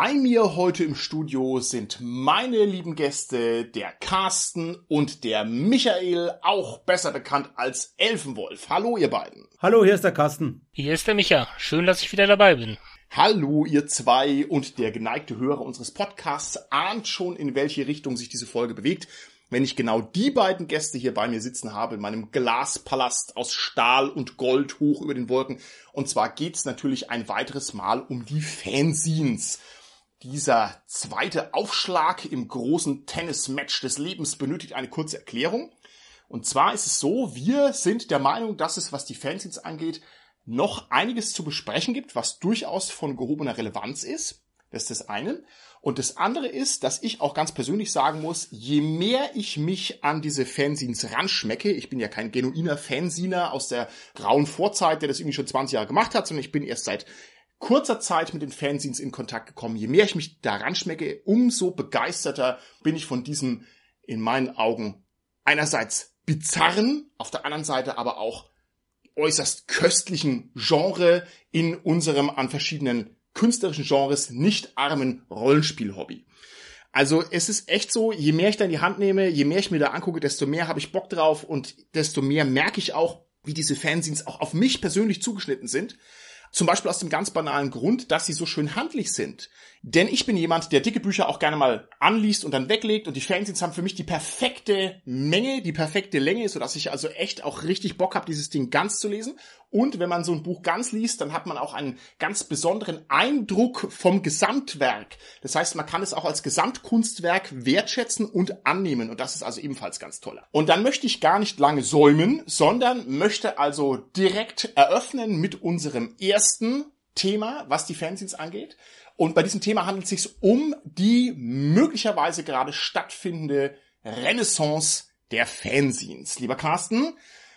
Bei mir heute im Studio sind meine lieben Gäste, der Carsten und der Michael, auch besser bekannt als Elfenwolf. Hallo, ihr beiden. Hallo, hier ist der Carsten. Hier ist der Micha. Schön, dass ich wieder dabei bin. Hallo, ihr zwei und der geneigte Hörer unseres Podcasts ahnt schon, in welche Richtung sich diese Folge bewegt, wenn ich genau die beiden Gäste hier bei mir sitzen habe in meinem Glaspalast aus Stahl und Gold hoch über den Wolken. Und zwar geht's natürlich ein weiteres Mal um die Fanzines. Dieser zweite Aufschlag im großen Tennismatch des Lebens benötigt eine kurze Erklärung. Und zwar ist es so, wir sind der Meinung, dass es, was die Fanzines angeht, noch einiges zu besprechen gibt, was durchaus von gehobener Relevanz ist. Das ist das eine. Und das andere ist, dass ich auch ganz persönlich sagen muss, je mehr ich mich an diese Fanzines ranschmecke, ich bin ja kein genuiner Fansiner aus der grauen Vorzeit, der das irgendwie schon 20 Jahre gemacht hat, sondern ich bin erst seit kurzer Zeit mit den Fanzines in Kontakt gekommen. Je mehr ich mich daran schmecke, umso begeisterter bin ich von diesem, in meinen Augen, einerseits bizarren, auf der anderen Seite aber auch äußerst köstlichen Genre in unserem an verschiedenen künstlerischen Genres nicht armen Rollenspiel-Hobby. Also es ist echt so, je mehr ich da in die Hand nehme, je mehr ich mir da angucke, desto mehr habe ich Bock drauf und desto mehr merke ich auch, wie diese Fanzines auch auf mich persönlich zugeschnitten sind. Zum Beispiel aus dem ganz banalen Grund, dass sie so schön handlich sind. Denn ich bin jemand, der dicke Bücher auch gerne mal anliest und dann weglegt und die Fanzines haben für mich die perfekte Menge, die perfekte Länge, sodass ich also echt auch richtig Bock habe, dieses Ding ganz zu lesen. Und wenn man so ein Buch ganz liest, dann hat man auch einen ganz besonderen Eindruck vom Gesamtwerk. Das heißt, man kann es auch als Gesamtkunstwerk wertschätzen und annehmen. Und das ist also ebenfalls ganz toll. Und dann möchte ich gar nicht lange säumen, sondern möchte also direkt eröffnen mit unserem ersten Thema, was die Fanzines angeht. Und bei diesem Thema handelt es sich um die möglicherweise gerade stattfindende Renaissance der Fanzines. Lieber Carsten,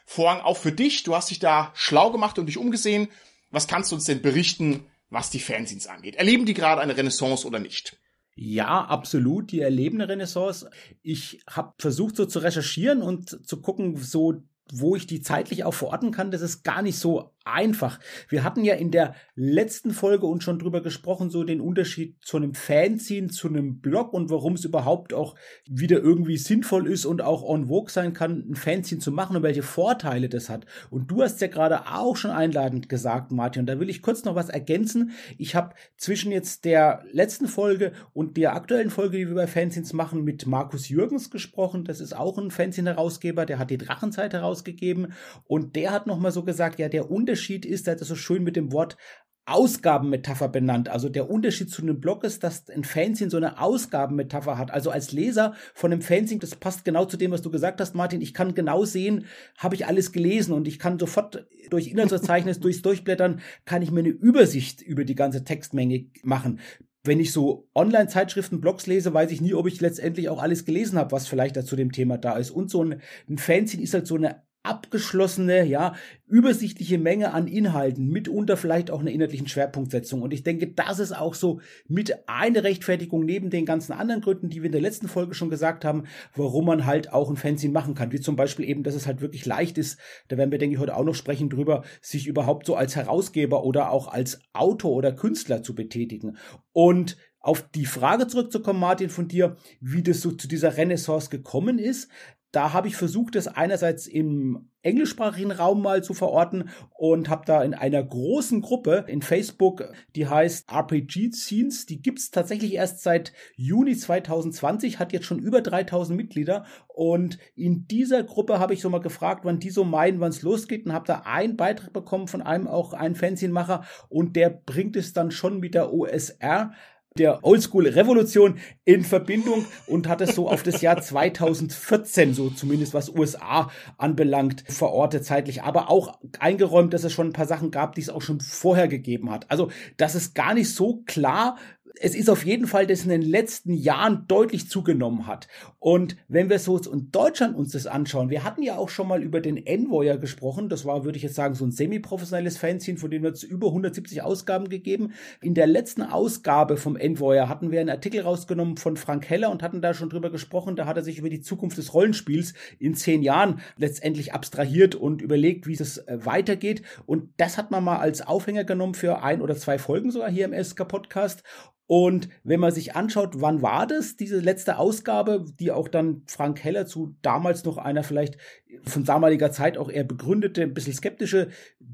Vorhang auch für dich. Du hast dich da schlau gemacht und dich umgesehen. Was kannst du uns denn berichten, was die Fanzines angeht? Erleben die gerade eine Renaissance oder nicht? Ja, absolut. Die erleben eine Renaissance. Ich habe versucht, so zu recherchieren und zu gucken, so wo ich die zeitlich auch verorten kann, das ist gar nicht so einfach. Wir hatten ja in der letzten Folge uns schon drüber gesprochen, so den Unterschied zu einem Fanzine, zu einem Blog und warum es überhaupt auch wieder irgendwie sinnvoll ist und auch on vogue sein kann, ein Fanzine zu machen und welche Vorteile das hat. Und du hast ja gerade auch schon einladend gesagt, Martin, und da will ich kurz noch was ergänzen. Ich habe zwischen jetzt der letzten Folge und der aktuellen Folge, die wir bei Fanzines machen, mit Markus Jürgens gesprochen. Das ist auch ein Fanzine-Herausgeber, der hat die Drachenzeit herausgegeben und der hat nochmal so gesagt, ja, der Unterschied Unterschied ist, er hat das so schön mit dem Wort Ausgabenmetapher benannt. Also der Unterschied zu einem Blog ist, dass ein Fanzine so eine Ausgabenmetapher hat. Also als Leser von einem Fanzine, das passt genau zu dem, was du gesagt hast, Martin. Ich kann genau sehen, habe ich alles gelesen und ich kann sofort durch Inhaltsverzeichnis, durchs Durchblättern, kann ich mir eine Übersicht über die ganze Textmenge machen wenn ich so Online-Zeitschriften, Blogs lese, weiß ich nie, ob ich letztendlich auch alles gelesen habe, was vielleicht da zu dem Thema da ist. Und so ein, ein Fanzine ist halt so eine abgeschlossene, ja, übersichtliche Menge an Inhalten, mitunter vielleicht auch eine inhaltlichen Schwerpunktsetzung. Und ich denke, das ist auch so mit eine Rechtfertigung neben den ganzen anderen Gründen, die wir in der letzten Folge schon gesagt haben, warum man halt auch ein Fanzine machen kann. Wie zum Beispiel eben, dass es halt wirklich leicht ist, da werden wir, denke ich, heute auch noch sprechen drüber, sich überhaupt so als Herausgeber oder auch als Autor oder Künstler zu betätigen. Und auf die Frage zurückzukommen, Martin, von dir, wie das so zu dieser Renaissance gekommen ist da habe ich versucht, das einerseits im englischsprachigen Raum mal zu verorten und habe da in einer großen Gruppe in Facebook, die heißt RPG Scenes, die gibt's tatsächlich erst seit Juni 2020, hat jetzt schon über 3000 Mitglieder. Und in dieser Gruppe habe ich so mal gefragt, wann die so meinen, wann es losgeht und habe da einen Beitrag bekommen von einem auch einen Fanzinmacher und der bringt es dann schon mit der OSR der Oldschool-Revolution in Verbindung und hat es so auf das Jahr 2014, so zumindest was USA anbelangt, verortet zeitlich, aber auch eingeräumt, dass es schon ein paar Sachen gab, die es auch schon vorher gegeben hat. Also das ist gar nicht so klar, es ist auf jeden Fall, dass in den letzten Jahren deutlich zugenommen hat. Und wenn wir so in Deutschland uns das anschauen, wir hatten ja auch schon mal über den Envoyer gesprochen. Das war, würde ich jetzt sagen, so ein semi-professionelles Fanzine, von dem wir es über 170 Ausgaben gegeben. In der letzten Ausgabe vom Envoyer hatten wir einen Artikel rausgenommen von Frank Heller und hatten da schon drüber gesprochen. Da hat er sich über die Zukunft des Rollenspiels in zehn Jahren letztendlich abstrahiert und überlegt, wie es äh, weitergeht. Und das hat man mal als Aufhänger genommen für ein oder zwei Folgen sogar hier im SK Podcast. Und wenn man sich anschaut, wann war das, diese letzte Ausgabe, die auch dann Frank Heller zu damals noch einer vielleicht von damaliger Zeit auch eher begründete, ein bisschen skeptische,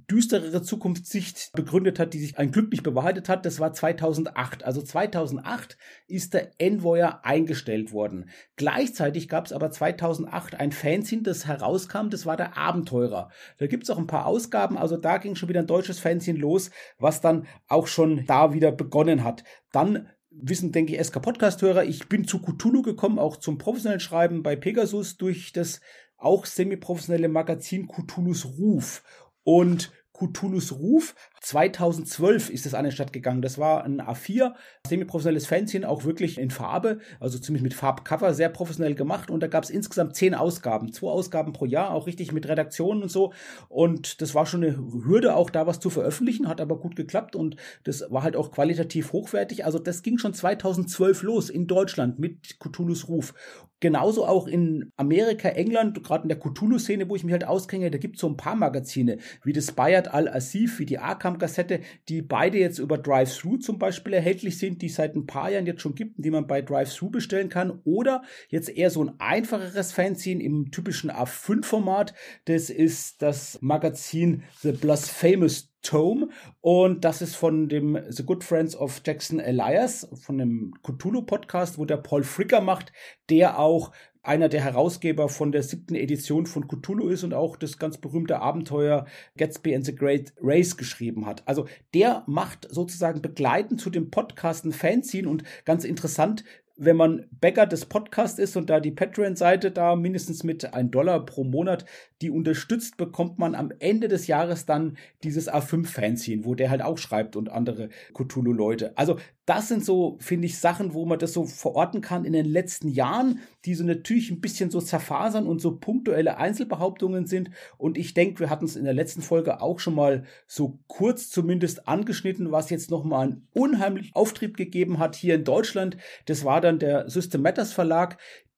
düsterere Zukunftssicht begründet hat, die sich ein Glück nicht bewahrheitet hat, das war 2008. Also 2008 ist der Envoyer eingestellt worden. Gleichzeitig gab es aber 2008 ein Fanzine, das herauskam, das war der Abenteurer. Da gibt es auch ein paar Ausgaben, also da ging schon wieder ein deutsches Fanzine los, was dann auch schon da wieder begonnen hat. Dann wissen, denke ich, SK Podcast-Hörer, ich bin zu Cthulhu gekommen, auch zum professionellen Schreiben bei Pegasus durch das auch semi-professionelle Magazin Cthulhus Ruf. Und Cthulhus Ruf. 2012 ist es an den Start gegangen. Das war ein A4, semi-professionelles Fanzine, auch wirklich in Farbe, also ziemlich mit Farbcover, sehr professionell gemacht. Und da gab es insgesamt zehn Ausgaben, zwei Ausgaben pro Jahr, auch richtig mit Redaktionen und so. Und das war schon eine Hürde, auch da was zu veröffentlichen, hat aber gut geklappt und das war halt auch qualitativ hochwertig. Also das ging schon 2012 los in Deutschland mit Cthulhus Ruf. Genauso auch in Amerika, England, gerade in der Cthulhu-Szene, wo ich mich halt auskenne, da gibt es so ein paar Magazine, wie das Bayard Al-Asif, wie die Arkham-Kassette, die beide jetzt über Drive-Thru zum Beispiel erhältlich sind, die es seit ein paar Jahren jetzt schon gibt, die man bei Drive-Thru bestellen kann. Oder jetzt eher so ein einfacheres Fanzine im typischen A5-Format. Das ist das Magazin The Blasphemous Tome und das ist von dem The Good Friends of Jackson Elias, von dem Cthulhu Podcast, wo der Paul Fricker macht, der auch einer der Herausgeber von der siebten Edition von Cthulhu ist und auch das ganz berühmte Abenteuer Gatsby and the Great Race geschrieben hat. Also der macht sozusagen begleitend zu dem Podcast ein Fanzine und ganz interessant, wenn man Bäcker des Podcasts ist und da die Patreon-Seite da mindestens mit ein Dollar pro Monat die unterstützt, bekommt man am Ende des Jahres dann dieses A5-Fanzine, wo der halt auch schreibt und andere Cthulhu-Leute. Also das sind so, finde ich, Sachen, wo man das so verorten kann in den letzten Jahren, die so natürlich ein bisschen so zerfasern und so punktuelle Einzelbehauptungen sind. Und ich denke, wir hatten es in der letzten Folge auch schon mal so kurz zumindest angeschnitten, was jetzt nochmal einen unheimlichen Auftrieb gegeben hat hier in Deutschland. Das war dann der System Matters Verlag,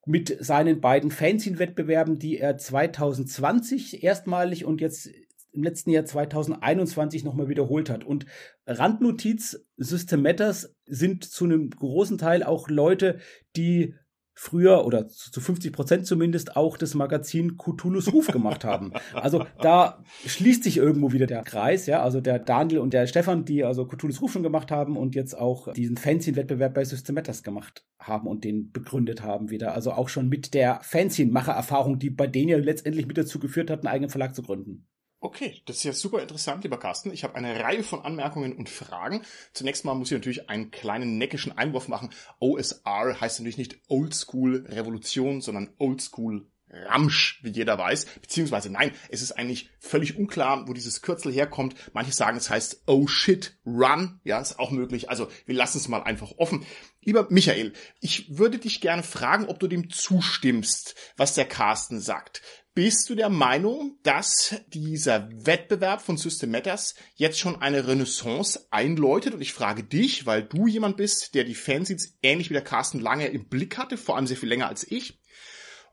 mit seinen beiden Fanzine-Wettbewerben, die er 2020 erstmalig und jetzt im letzten Jahr 2021 nochmal wiederholt hat. Und Randnotiz, System Matters sind zu einem großen Teil auch Leute, die früher oder zu 50 Prozent zumindest auch das Magazin Cthulhu's Ruf gemacht haben. Also da schließt sich irgendwo wieder der Kreis, ja. Also der Daniel und der Stefan, die also Cthulhu's Ruf schon gemacht haben und jetzt auch diesen Fanzine-Wettbewerb bei System Matters gemacht haben und den begründet haben wieder. Also auch schon mit der Fanzine-Macher-Erfahrung, die bei denen ja letztendlich mit dazu geführt hat, einen eigenen Verlag zu gründen. Okay, das ist ja super interessant, lieber Carsten. Ich habe eine Reihe von Anmerkungen und Fragen. Zunächst mal muss ich natürlich einen kleinen neckischen Einwurf machen. OSR heißt natürlich nicht Oldschool Revolution, sondern Oldschool Ramsch, wie jeder weiß. Beziehungsweise nein, es ist eigentlich völlig unklar, wo dieses Kürzel herkommt. Manche sagen, es heißt Oh shit, run. Ja, ist auch möglich. Also wir lassen es mal einfach offen. Lieber Michael, ich würde dich gerne fragen, ob du dem zustimmst, was der Carsten sagt. Bist du der Meinung, dass dieser Wettbewerb von System Matters jetzt schon eine Renaissance einläutet? Und ich frage dich, weil du jemand bist, der die Fanzines ähnlich wie der Carsten lange im Blick hatte, vor allem sehr viel länger als ich.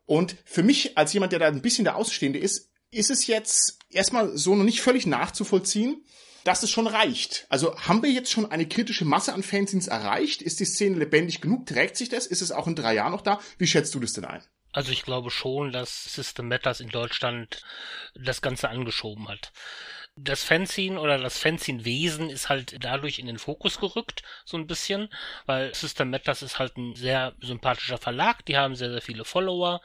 Und für mich, als jemand, der da ein bisschen der Außenstehende ist, ist es jetzt erstmal so noch nicht völlig nachzuvollziehen, dass es schon reicht. Also haben wir jetzt schon eine kritische Masse an Fanzines erreicht? Ist die Szene lebendig genug? Trägt sich das? Ist es auch in drei Jahren noch da? Wie schätzt du das denn ein? Also ich glaube schon, dass System Matters in Deutschland das Ganze angeschoben hat das Fanzine oder das Fanzine-Wesen ist halt dadurch in den Fokus gerückt, so ein bisschen, weil System Matters ist halt ein sehr sympathischer Verlag, die haben sehr, sehr viele Follower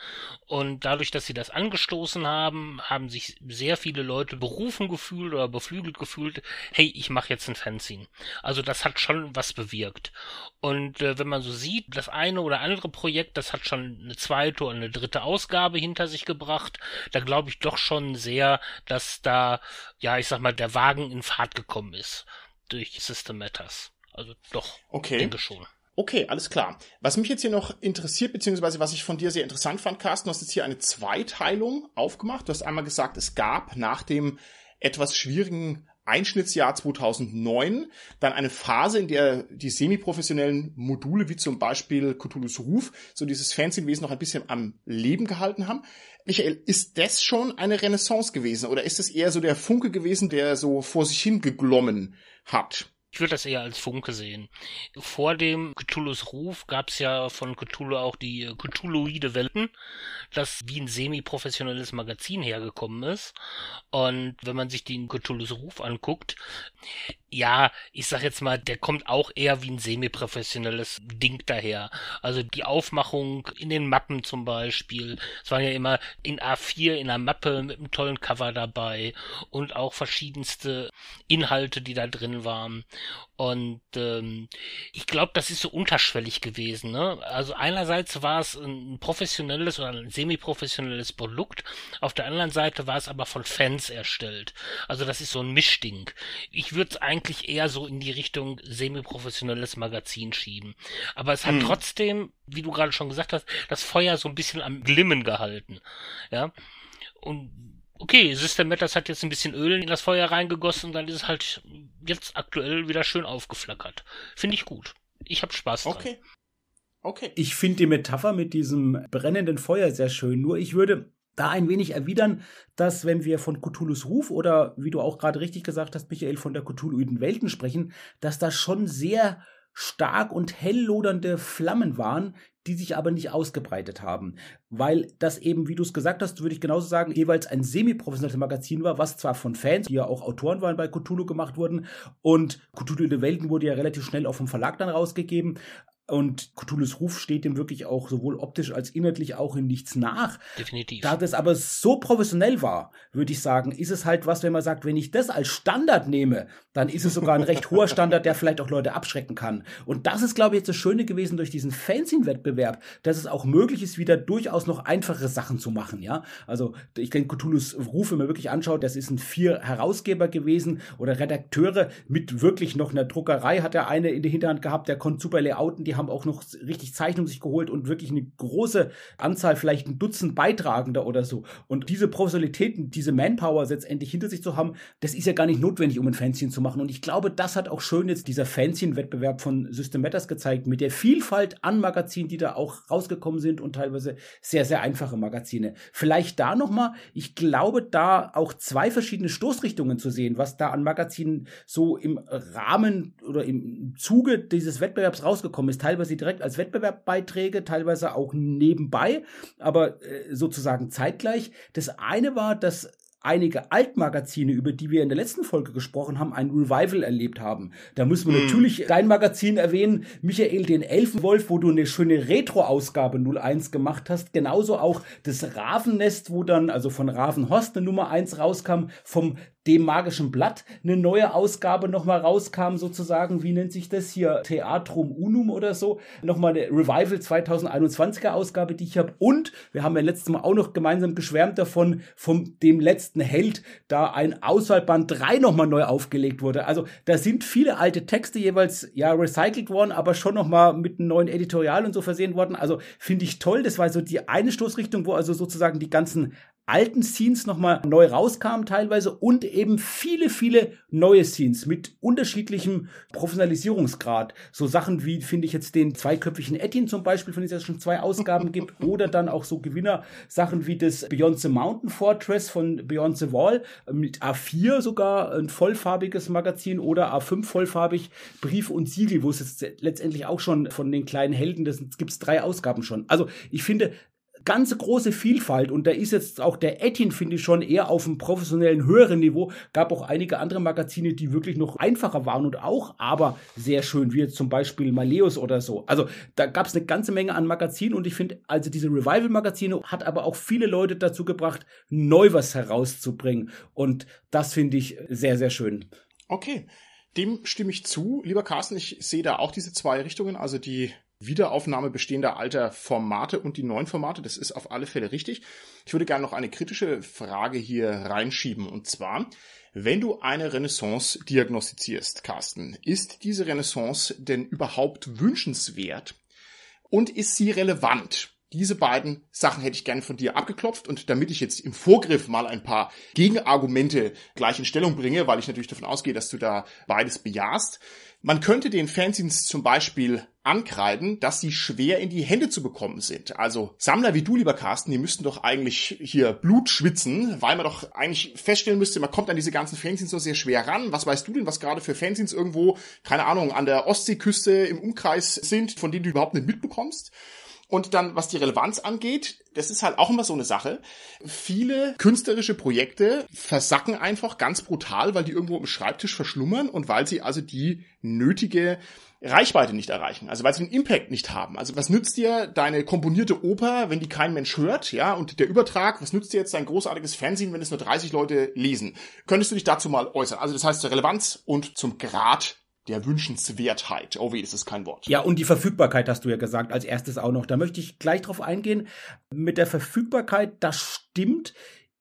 und dadurch, dass sie das angestoßen haben, haben sich sehr viele Leute berufen gefühlt oder beflügelt gefühlt, hey, ich mache jetzt ein Fanzine. Also das hat schon was bewirkt. Und äh, wenn man so sieht, das eine oder andere Projekt, das hat schon eine zweite oder eine dritte Ausgabe hinter sich gebracht, da glaube ich doch schon sehr, dass da, ja, ich sag mal, der Wagen in Fahrt gekommen ist durch System Matters. Also doch, okay. denke schon. Okay, alles klar. Was mich jetzt hier noch interessiert, beziehungsweise was ich von dir sehr interessant fand, Carsten, du hast jetzt hier eine Zweiteilung aufgemacht. Du hast einmal gesagt, es gab nach dem etwas schwierigen Einschnittsjahr 2009 dann eine Phase, in der die semiprofessionellen Module, wie zum Beispiel Cthulhu's Ruf, so dieses Fancy-Wesen noch ein bisschen am Leben gehalten haben. Michael, ist das schon eine Renaissance gewesen oder ist es eher so der Funke gewesen, der so vor sich hin geglommen hat? Ich würde das eher als Funke sehen. Vor dem Cthulhu's Ruf gab es ja von Cthulhu auch die Cthulhuide Welten, das wie ein semi-professionelles Magazin hergekommen ist. Und wenn man sich den Cthulhu's Ruf anguckt, ja, ich sag jetzt mal, der kommt auch eher wie ein semi-professionelles Ding daher. Also die Aufmachung in den Mappen zum Beispiel. Es waren ja immer in A4 in einer Mappe mit einem tollen Cover dabei und auch verschiedenste Inhalte, die da drin waren. Und ähm, ich glaube, das ist so unterschwellig gewesen. Ne? Also einerseits war es ein professionelles oder ein semi-professionelles Produkt, auf der anderen Seite war es aber von Fans erstellt. Also das ist so ein Mischding. Ich würde es eigentlich eher so in die Richtung semi-professionelles Magazin schieben. Aber es hat hm. trotzdem, wie du gerade schon gesagt hast, das Feuer so ein bisschen am Glimmen gehalten. Ja. Und okay, System Matters hat jetzt ein bisschen Öl in das Feuer reingegossen und dann ist es halt jetzt aktuell wieder schön aufgeflackert. Finde ich gut. Ich habe Spaß dran. Okay. Okay. Ich finde die Metapher mit diesem brennenden Feuer sehr schön. Nur ich würde da ein wenig erwidern, dass wenn wir von Cthulhus Ruf oder wie du auch gerade richtig gesagt hast, Michael, von der Cthulhuiden Welten sprechen, dass das schon sehr stark und hell lodernde Flammen waren, die sich aber nicht ausgebreitet haben. Weil das eben, wie du es gesagt hast, würde ich genauso sagen, jeweils ein semi-professionelles Magazin war, was zwar von Fans, die ja auch Autoren waren bei Cthulhu gemacht wurden, und Cthulhu in den Welten wurde ja relativ schnell auch vom Verlag dann rausgegeben, und Cthulhu's Ruf steht dem wirklich auch sowohl optisch als inhaltlich auch in nichts nach. Definitiv. Da das aber so professionell war, würde ich sagen, ist es halt was, wenn man sagt, wenn ich das als Standard nehme, dann ist es sogar ein recht hoher Standard, der vielleicht auch Leute abschrecken kann. Und das ist, glaube ich, jetzt das Schöne gewesen durch diesen Fanzine-Wettbewerb, dass es auch möglich ist, wieder durchaus noch einfache Sachen zu machen, ja. Also, ich denke, Cthulhu's Ruf, wenn man wirklich anschaut, das ist ein vier Herausgeber gewesen oder Redakteure mit wirklich noch einer Druckerei hat er eine in der Hinterhand gehabt, der konnte super layouten, die haben auch noch richtig Zeichnungen sich geholt und wirklich eine große Anzahl, vielleicht ein Dutzend Beitragender oder so. Und diese Professionalitäten, diese Manpower letztendlich hinter sich zu haben, das ist ja gar nicht notwendig, um ein Fanzine zu machen. Und ich glaube, das hat auch schön jetzt dieser Fanzine-Wettbewerb von System Matters gezeigt, mit der Vielfalt an Magazinen, die da auch rausgekommen sind und teilweise sehr, sehr einfache Magazine. Vielleicht da nochmal, ich glaube, da auch zwei verschiedene Stoßrichtungen zu sehen, was da an Magazinen so im Rahmen oder im Zuge dieses Wettbewerbs rausgekommen ist teilweise direkt als Wettbewerbbeiträge, teilweise auch nebenbei, aber äh, sozusagen zeitgleich. Das eine war, dass einige Altmagazine, über die wir in der letzten Folge gesprochen haben, ein Revival erlebt haben. Da müssen wir hm. natürlich dein Magazin erwähnen, Michael, den Elfenwolf, wo du eine schöne Retro-Ausgabe 01 gemacht hast. Genauso auch das Ravennest, wo dann, also von Ravenhorst eine Nummer 1 rauskam, vom dem magischen Blatt eine neue Ausgabe nochmal rauskam, sozusagen, wie nennt sich das hier, Theatrum Unum oder so, nochmal eine Revival 2021er Ausgabe, die ich habe. Und wir haben ja letztes Mal auch noch gemeinsam geschwärmt davon, von dem letzten Held, da ein Auswahlband 3 nochmal neu aufgelegt wurde. Also da sind viele alte Texte jeweils ja recycelt worden, aber schon nochmal mit einem neuen Editorial und so versehen worden. Also finde ich toll. Das war so die eine Stoßrichtung, wo also sozusagen die ganzen alten Scenes nochmal neu rauskamen teilweise und eben viele, viele neue Scenes mit unterschiedlichem Professionalisierungsgrad. So Sachen wie, finde ich jetzt den zweiköpfigen Etienne zum Beispiel, von dem es schon zwei Ausgaben gibt, oder dann auch so Gewinner-Sachen wie das Beyond the Mountain Fortress von Beyond the Wall mit A4 sogar, ein vollfarbiges Magazin oder A5 vollfarbig, Brief und Siegel, wo es jetzt letztendlich auch schon von den kleinen Helden, das gibt es drei Ausgaben schon. Also ich finde, ganze große Vielfalt und da ist jetzt auch der Ettin, finde ich, schon eher auf einem professionellen höheren Niveau. Gab auch einige andere Magazine, die wirklich noch einfacher waren und auch aber sehr schön, wie jetzt zum Beispiel Maleus oder so. Also da gab es eine ganze Menge an Magazinen und ich finde, also diese Revival-Magazine hat aber auch viele Leute dazu gebracht, neu was herauszubringen und das finde ich sehr, sehr schön. Okay. Dem stimme ich zu, lieber Carsten. Ich sehe da auch diese zwei Richtungen, also die Wiederaufnahme bestehender alter Formate und die neuen Formate. Das ist auf alle Fälle richtig. Ich würde gerne noch eine kritische Frage hier reinschieben. Und zwar, wenn du eine Renaissance diagnostizierst, Carsten, ist diese Renaissance denn überhaupt wünschenswert? Und ist sie relevant? Diese beiden Sachen hätte ich gerne von dir abgeklopft und damit ich jetzt im Vorgriff mal ein paar Gegenargumente gleich in Stellung bringe, weil ich natürlich davon ausgehe, dass du da beides bejahst. Man könnte den Fanzines zum Beispiel ankreiden, dass sie schwer in die Hände zu bekommen sind. Also Sammler wie du, lieber Carsten, die müssten doch eigentlich hier Blut schwitzen, weil man doch eigentlich feststellen müsste, man kommt an diese ganzen Fanzines so sehr schwer ran. Was weißt du denn, was gerade für Fanzines irgendwo, keine Ahnung, an der Ostseeküste im Umkreis sind, von denen du überhaupt nicht mitbekommst? Und dann, was die Relevanz angeht, das ist halt auch immer so eine Sache. Viele künstlerische Projekte versacken einfach ganz brutal, weil die irgendwo im Schreibtisch verschlummern und weil sie also die nötige Reichweite nicht erreichen, also weil sie den Impact nicht haben. Also was nützt dir deine komponierte Oper, wenn die kein Mensch hört, ja, und der Übertrag, was nützt dir jetzt dein großartiges Fernsehen, wenn es nur 30 Leute lesen? Könntest du dich dazu mal äußern? Also das heißt zur Relevanz und zum Grad der Wünschenswertheit. Oh weh, das ist kein Wort. Ja, und die Verfügbarkeit hast du ja gesagt, als erstes auch noch. Da möchte ich gleich drauf eingehen. Mit der Verfügbarkeit, das stimmt.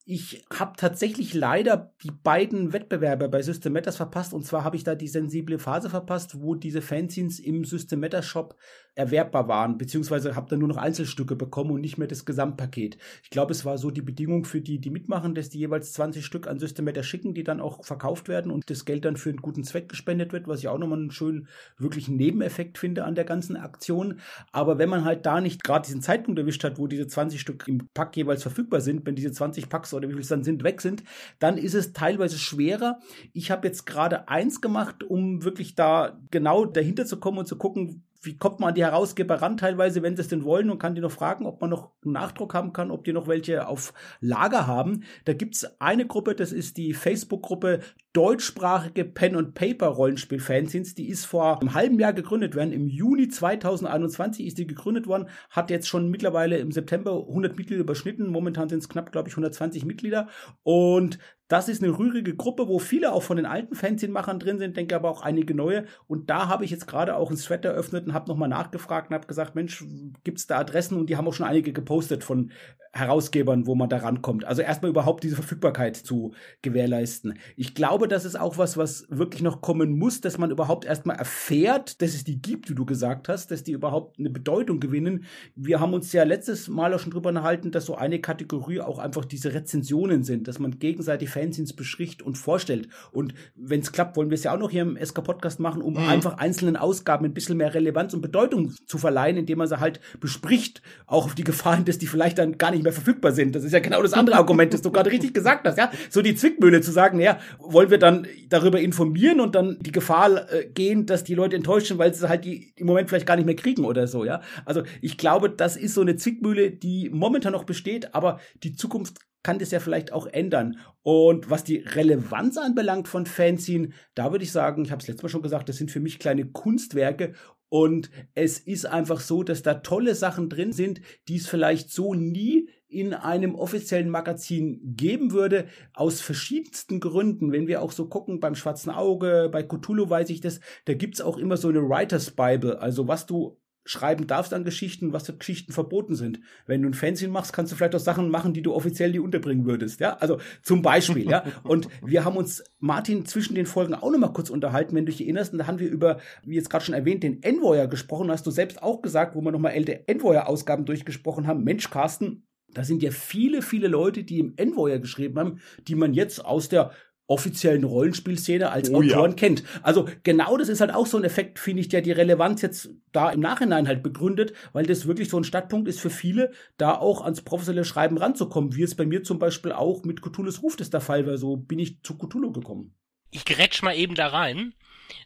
Ich habe tatsächlich leider die beiden Wettbewerbe bei System Matters verpasst. Und zwar habe ich da die sensible Phase verpasst, wo diese Fanzines im System Matters Shop erwerbbar waren, beziehungsweise habe dann nur noch Einzelstücke bekommen und nicht mehr das Gesamtpaket. Ich glaube, es war so die Bedingung für die, die mitmachen, dass die jeweils 20 Stück an System Matters schicken, die dann auch verkauft werden und das Geld dann für einen guten Zweck gespendet wird, was ich auch nochmal einen schönen, wirklichen Nebeneffekt finde an der ganzen Aktion. Aber wenn man halt da nicht gerade diesen Zeitpunkt erwischt hat, wo diese 20 Stück im Pack jeweils verfügbar sind, wenn diese 20 Packs oder wie viel es dann sind, weg sind, dann ist es teilweise schwerer. Ich habe jetzt gerade eins gemacht, um wirklich da genau dahinter zu kommen und zu gucken, wie kommt man an die Herausgeber ran, teilweise, wenn sie es denn wollen, und kann die noch fragen, ob man noch einen Nachdruck haben kann, ob die noch welche auf Lager haben. Da gibt's eine Gruppe, das ist die Facebook-Gruppe deutschsprachige Pen- und Paper-Rollenspiel-Fanzines. Die ist vor einem halben Jahr gegründet worden. Im Juni 2021 ist die gegründet worden, hat jetzt schon mittlerweile im September 100 Mitglieder überschnitten. Momentan sind es knapp, glaube ich, 120 Mitglieder. Und das ist eine rührige Gruppe, wo viele auch von den alten Fanzine-Machern drin sind, denke aber auch einige neue. Und da habe ich jetzt gerade auch ein Thread eröffnet und habe nochmal nachgefragt und habe gesagt, Mensch, gibt's da Adressen? Und die haben auch schon einige gepostet von Herausgebern, wo man da rankommt. Also erstmal überhaupt diese Verfügbarkeit zu gewährleisten. Ich glaube, das ist auch was, was wirklich noch kommen muss, dass man überhaupt erstmal erfährt, dass es die gibt, wie du gesagt hast, dass die überhaupt eine Bedeutung gewinnen. Wir haben uns ja letztes Mal auch schon drüber unterhalten, dass so eine Kategorie auch einfach diese Rezensionen sind, dass man gegenseitig Fanzines beschricht und vorstellt. Und wenn es klappt, wollen wir es ja auch noch hier im SK-Podcast machen, um mhm. einfach einzelnen Ausgaben ein bisschen mehr Relevanz und Bedeutung zu verleihen, indem man sie halt bespricht, auch auf die Gefahren, dass die vielleicht dann gar nicht mehr verfügbar sind. Das ist ja genau das andere Argument, das du gerade richtig gesagt hast, ja. So die Zwickmühle zu sagen, ja, wollen wir dann darüber informieren und dann die Gefahr äh, gehen, dass die Leute enttäuscht sind, weil sie halt die im Moment vielleicht gar nicht mehr kriegen oder so, ja. Also ich glaube, das ist so eine Zwickmühle, die momentan noch besteht, aber die Zukunft kann das ja vielleicht auch ändern. Und was die Relevanz anbelangt von Fanzine, da würde ich sagen, ich habe es letztes Mal schon gesagt, das sind für mich kleine Kunstwerke und es ist einfach so, dass da tolle Sachen drin sind, die es vielleicht so nie in einem offiziellen Magazin geben würde, aus verschiedensten Gründen. Wenn wir auch so gucken, beim Schwarzen Auge, bei Cthulhu weiß ich das, da gibt's auch immer so eine Writer's Bible, also was du schreiben darfst an Geschichten, was für Geschichten verboten sind. Wenn du ein Fanzine machst, kannst du vielleicht auch Sachen machen, die du offiziell nie unterbringen würdest, ja? Also zum Beispiel, ja. Und wir haben uns, Martin, zwischen den Folgen auch nochmal kurz unterhalten, wenn du dich erinnerst, und da haben wir über, wie jetzt gerade schon erwähnt, den Envoyer gesprochen, hast du selbst auch gesagt, wo wir nochmal ältere Envoyer-Ausgaben durchgesprochen haben. Mensch, Carsten, da sind ja viele, viele Leute, die im Envoyer geschrieben haben, die man jetzt aus der offiziellen Rollenspielszene als oh, Autoren ja. kennt. Also genau das ist halt auch so ein Effekt, finde ich, der die Relevanz jetzt da im Nachhinein halt begründet, weil das wirklich so ein Startpunkt ist für viele, da auch ans professionelle Schreiben ranzukommen, wie es bei mir zum Beispiel auch mit Cthulhu's Ruf das der Fall war. So bin ich zu Cthulhu gekommen. Ich grätsch mal eben da rein.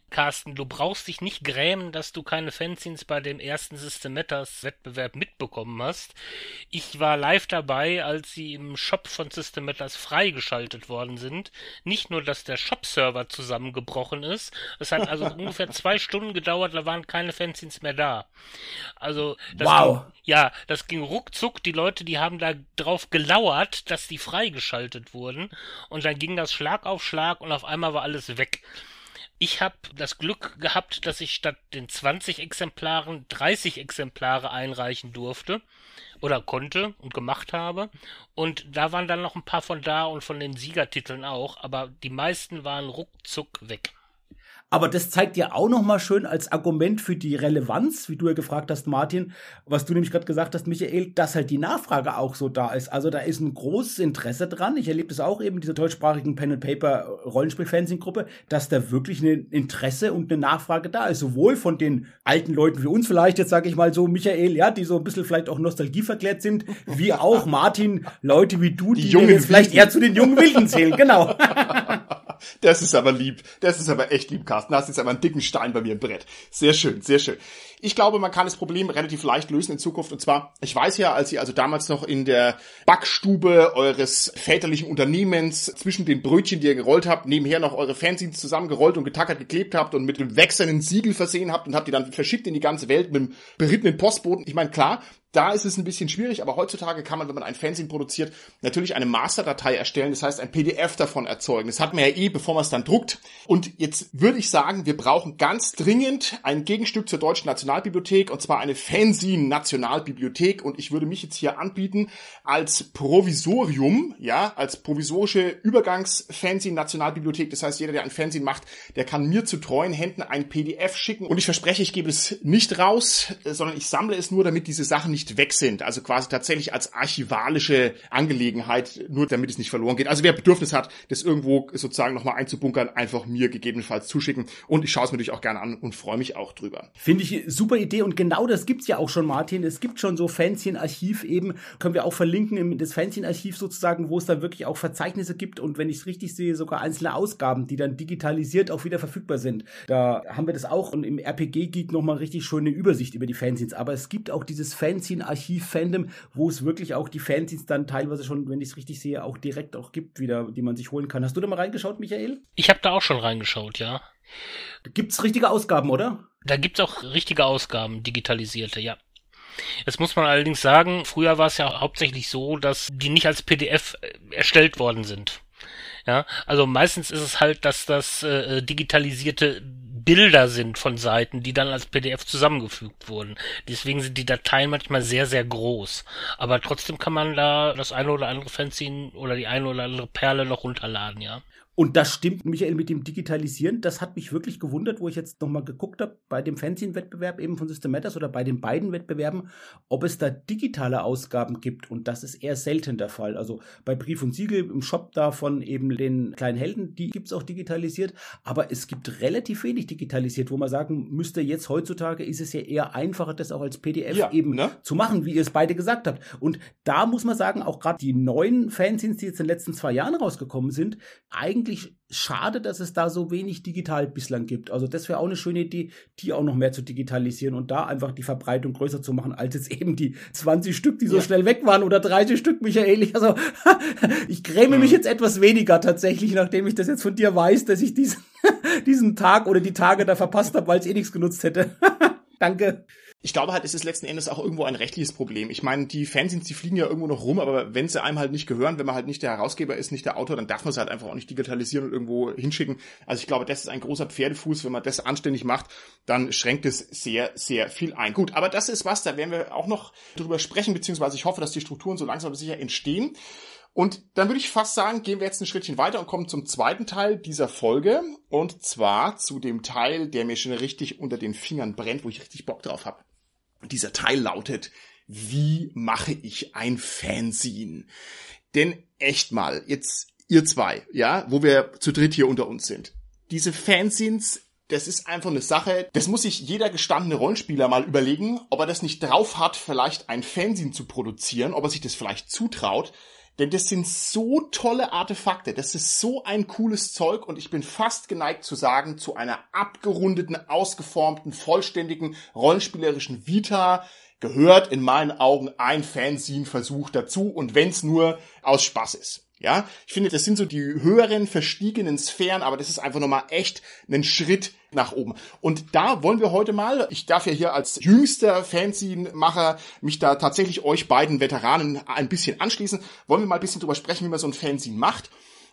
Carsten, du brauchst dich nicht grämen, dass du keine Fanzines bei dem ersten System Matters Wettbewerb mitbekommen hast. Ich war live dabei, als sie im Shop von System Matters freigeschaltet worden sind. Nicht nur, dass der Shop-Server zusammengebrochen ist, es hat also ungefähr zwei Stunden gedauert, da waren keine Fanzines mehr da. Also, das wow. ging, ja, das ging ruckzuck. Die Leute, die haben da drauf gelauert, dass die freigeschaltet wurden. Und dann ging das Schlag auf Schlag und auf einmal war alles weg. Ich habe das Glück gehabt, dass ich statt den 20 Exemplaren 30 Exemplare einreichen durfte oder konnte und gemacht habe. Und da waren dann noch ein paar von da und von den Siegertiteln auch, aber die meisten waren ruckzuck weg. Aber das zeigt ja auch nochmal schön als Argument für die Relevanz, wie du ja gefragt hast, Martin, was du nämlich gerade gesagt hast, Michael, dass halt die Nachfrage auch so da ist. Also da ist ein großes Interesse dran. Ich erlebe das auch eben dieser deutschsprachigen Pen Paper Rollenspiel-Fernsehgruppe, dass da wirklich ein Interesse und eine Nachfrage da ist. Sowohl von den alten Leuten wie uns vielleicht, jetzt sage ich mal so, Michael, ja, die so ein bisschen vielleicht auch Nostalgie verklärt sind, wie auch Martin, Leute wie du, die, die jetzt vielleicht eher zu den jungen Wilden zählen. Genau. Das ist aber lieb. Das ist aber echt lieb, Carsten. Da hast jetzt aber einen dicken Stein bei mir im Brett. Sehr schön, sehr schön. Ich glaube, man kann das Problem relativ leicht lösen in Zukunft. Und zwar, ich weiß ja, als ihr also damals noch in der Backstube eures väterlichen Unternehmens zwischen den Brötchen, die ihr gerollt habt, nebenher noch eure Fanzines zusammengerollt und getackert geklebt habt und mit einem wechselnden Siegel versehen habt und habt die dann verschickt in die ganze Welt mit einem berittenen Postboten. Ich meine, klar, da ist es ein bisschen schwierig, aber heutzutage kann man, wenn man ein Fanzine produziert, natürlich eine Masterdatei erstellen, das heißt ein PDF davon erzeugen. Das hat man ja eh, bevor man es dann druckt. Und jetzt würde ich sagen, wir brauchen ganz dringend ein Gegenstück zur Deutschen Nationalbibliothek, und zwar eine Fanzine-Nationalbibliothek. Und ich würde mich jetzt hier anbieten als Provisorium, ja, als provisorische Übergangs-Fanzine-Nationalbibliothek. Das heißt, jeder, der ein Fanzine macht, der kann mir zu treuen Händen ein PDF schicken. Und ich verspreche, ich gebe es nicht raus, sondern ich sammle es nur, damit diese Sachen nicht weg sind, also quasi tatsächlich als archivalische Angelegenheit, nur damit es nicht verloren geht. Also wer Bedürfnis hat, das irgendwo sozusagen nochmal einzubunkern, einfach mir gegebenenfalls zuschicken und ich schaue es mir natürlich auch gerne an und freue mich auch drüber. Finde ich super Idee und genau das gibt's ja auch schon, Martin. Es gibt schon so Fanzine-Archiv eben, können wir auch verlinken, das Fanzine-Archiv sozusagen, wo es dann wirklich auch Verzeichnisse gibt und wenn ich es richtig sehe, sogar einzelne Ausgaben, die dann digitalisiert auch wieder verfügbar sind. Da haben wir das auch und im RPG-Geek nochmal richtig schöne Übersicht über die Fanzines. Aber es gibt auch dieses Fanzine Fanzine-Archiv-Fandom, wo es wirklich auch die Fanzines dann teilweise schon, wenn ich es richtig sehe, auch direkt auch gibt, wieder, die man sich holen kann. Hast du da mal reingeschaut, Michael? Ich habe da auch schon reingeschaut, ja. Gibt's richtige Ausgaben, oder? Da gibt's auch richtige Ausgaben, digitalisierte, ja. Jetzt muss man allerdings sagen, früher war es ja hauptsächlich so, dass die nicht als PDF äh, erstellt worden sind. Ja, also meistens ist es halt, dass das äh, digitalisierte Bilder sind von Seiten, die dann als PDF zusammengefügt wurden. Deswegen sind die Dateien manchmal sehr, sehr groß. Aber trotzdem kann man da das eine oder andere Fanzine oder die eine oder andere Perle noch runterladen, ja. Und das stimmt, Michael, mit dem Digitalisieren. Das hat mich wirklich gewundert, wo ich jetzt nochmal geguckt habe, bei dem Fanzine-Wettbewerb eben von System Matters oder bei den beiden Wettbewerben, ob es da digitale Ausgaben gibt. Und das ist eher selten der Fall. Also bei Brief und Siegel im Shop da von eben den kleinen Helden, die gibt's auch digitalisiert. Aber es gibt relativ wenig digitalisiert, wo man sagen müsste, jetzt heutzutage ist es ja eher einfacher, das auch als PDF ja, eben ne? zu machen, wie ihr es beide gesagt habt. Und da muss man sagen, auch gerade die neuen Fanzines, die jetzt in den letzten zwei Jahren rausgekommen sind, eigentlich eigentlich schade, dass es da so wenig digital bislang gibt. Also das wäre auch eine schöne Idee, die auch noch mehr zu digitalisieren und da einfach die Verbreitung größer zu machen, als jetzt eben die 20 Stück, die so ja. schnell weg waren oder 30 Stück, Michael. Also ich gräme mhm. mich jetzt etwas weniger tatsächlich, nachdem ich das jetzt von dir weiß, dass ich diesen, diesen Tag oder die Tage da verpasst habe, weil es eh nichts genutzt hätte. Danke ich glaube halt, es ist letzten Endes auch irgendwo ein rechtliches Problem. Ich meine, die Fanzines, die fliegen ja irgendwo noch rum, aber wenn sie einem halt nicht gehören, wenn man halt nicht der Herausgeber ist, nicht der Autor, dann darf man sie halt einfach auch nicht digitalisieren und irgendwo hinschicken. Also ich glaube, das ist ein großer Pferdefuß. Wenn man das anständig macht, dann schränkt es sehr, sehr viel ein. Gut, aber das ist was, da werden wir auch noch drüber sprechen, beziehungsweise ich hoffe, dass die Strukturen so langsam aber sicher entstehen. Und dann würde ich fast sagen, gehen wir jetzt ein Schrittchen weiter und kommen zum zweiten Teil dieser Folge. Und zwar zu dem Teil, der mir schon richtig unter den Fingern brennt, wo ich richtig Bock drauf habe. Und dieser Teil lautet, wie mache ich ein Fanzine? Denn echt mal, jetzt ihr zwei, ja, wo wir zu dritt hier unter uns sind. Diese Fanzines, das ist einfach eine Sache, das muss sich jeder gestandene Rollenspieler mal überlegen, ob er das nicht drauf hat, vielleicht ein Fanzine zu produzieren, ob er sich das vielleicht zutraut. Denn das sind so tolle Artefakte, das ist so ein cooles Zeug. Und ich bin fast geneigt zu sagen, zu einer abgerundeten, ausgeformten, vollständigen rollenspielerischen Vita gehört in meinen Augen ein Fanzine-Versuch dazu. Und wenn's nur aus Spaß ist. Ja, ich finde, das sind so die höheren, verstiegenen Sphären, aber das ist einfach nochmal echt ein Schritt nach oben. Und da wollen wir heute mal, ich darf ja hier als jüngster Fanzine-Macher mich da tatsächlich euch beiden Veteranen ein bisschen anschließen, wollen wir mal ein bisschen drüber sprechen, wie man so ein Fanzine macht.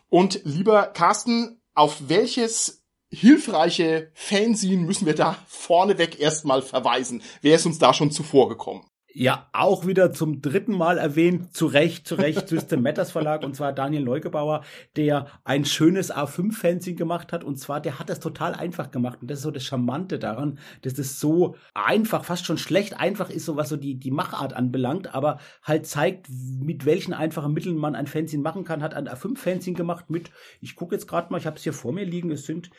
Und lieber Carsten, auf welches hilfreiche Fanzine müssen wir da vorneweg erstmal verweisen. Wer ist uns da schon zuvor gekommen? Ja, auch wieder zum dritten Mal erwähnt, zu Recht, zu Recht, System Matters Verlag, und zwar Daniel Neugebauer, der ein schönes A5-Fanzine gemacht hat, und zwar, der hat das total einfach gemacht, und das ist so das Charmante daran, dass das so einfach, fast schon schlecht einfach ist, so was so die, die Machart anbelangt, aber halt zeigt, mit welchen einfachen Mitteln man ein Fanzine machen kann, hat ein A5-Fanzine gemacht mit, ich gucke jetzt gerade mal, ich habe es hier vor mir liegen, es sind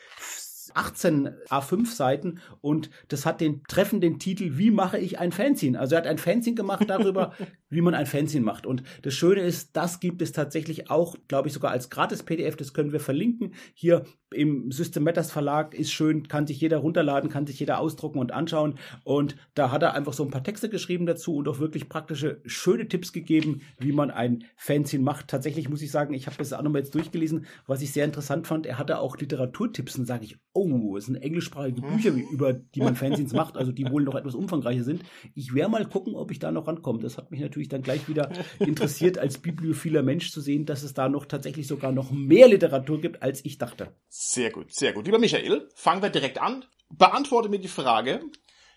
18 A5 Seiten und das hat den treffenden Titel Wie mache ich ein Fanzine? Also er hat ein Fanzine gemacht darüber, wie man ein Fanzine macht. Und das Schöne ist, das gibt es tatsächlich auch, glaube ich, sogar als gratis PDF. Das können wir verlinken. Hier im System Matters Verlag ist schön, kann sich jeder runterladen, kann sich jeder ausdrucken und anschauen. Und da hat er einfach so ein paar Texte geschrieben dazu und auch wirklich praktische, schöne Tipps gegeben, wie man ein Fanzine macht. Tatsächlich muss ich sagen, ich habe das auch nochmal jetzt durchgelesen, was ich sehr interessant fand. Er hatte auch Literaturtipps und sage ich, oh, es sind englischsprachige Bücher, über die man Fanzines macht, also die wohl noch etwas umfangreicher sind. Ich werde mal gucken, ob ich da noch rankomme. Das hat mich natürlich dann gleich wieder interessiert, als bibliophiler Mensch zu sehen, dass es da noch tatsächlich sogar noch mehr Literatur gibt, als ich dachte. Sehr gut, sehr gut. Lieber Michael, fangen wir direkt an. Beantworte mir die Frage,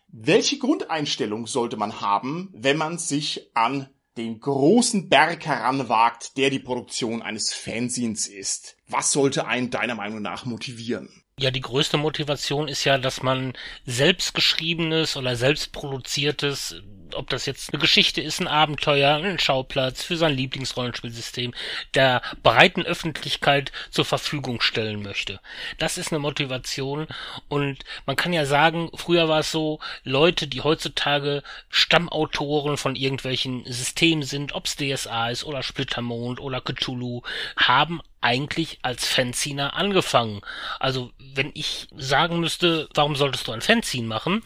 welche Grundeinstellung sollte man haben, wenn man sich an den großen Berg heranwagt, der die Produktion eines Fanzines ist? Was sollte einen deiner Meinung nach motivieren? Ja, die größte Motivation ist ja, dass man selbstgeschriebenes oder selbstproduziertes ob das jetzt eine Geschichte ist, ein Abenteuer, ein Schauplatz für sein Lieblingsrollenspielsystem, der breiten Öffentlichkeit zur Verfügung stellen möchte. Das ist eine Motivation und man kann ja sagen, früher war es so, Leute, die heutzutage Stammautoren von irgendwelchen Systemen sind, ob's DSA ist oder Splittermond oder Cthulhu, haben eigentlich als Fanziner angefangen. Also, wenn ich sagen müsste, warum solltest du ein Fanzine machen?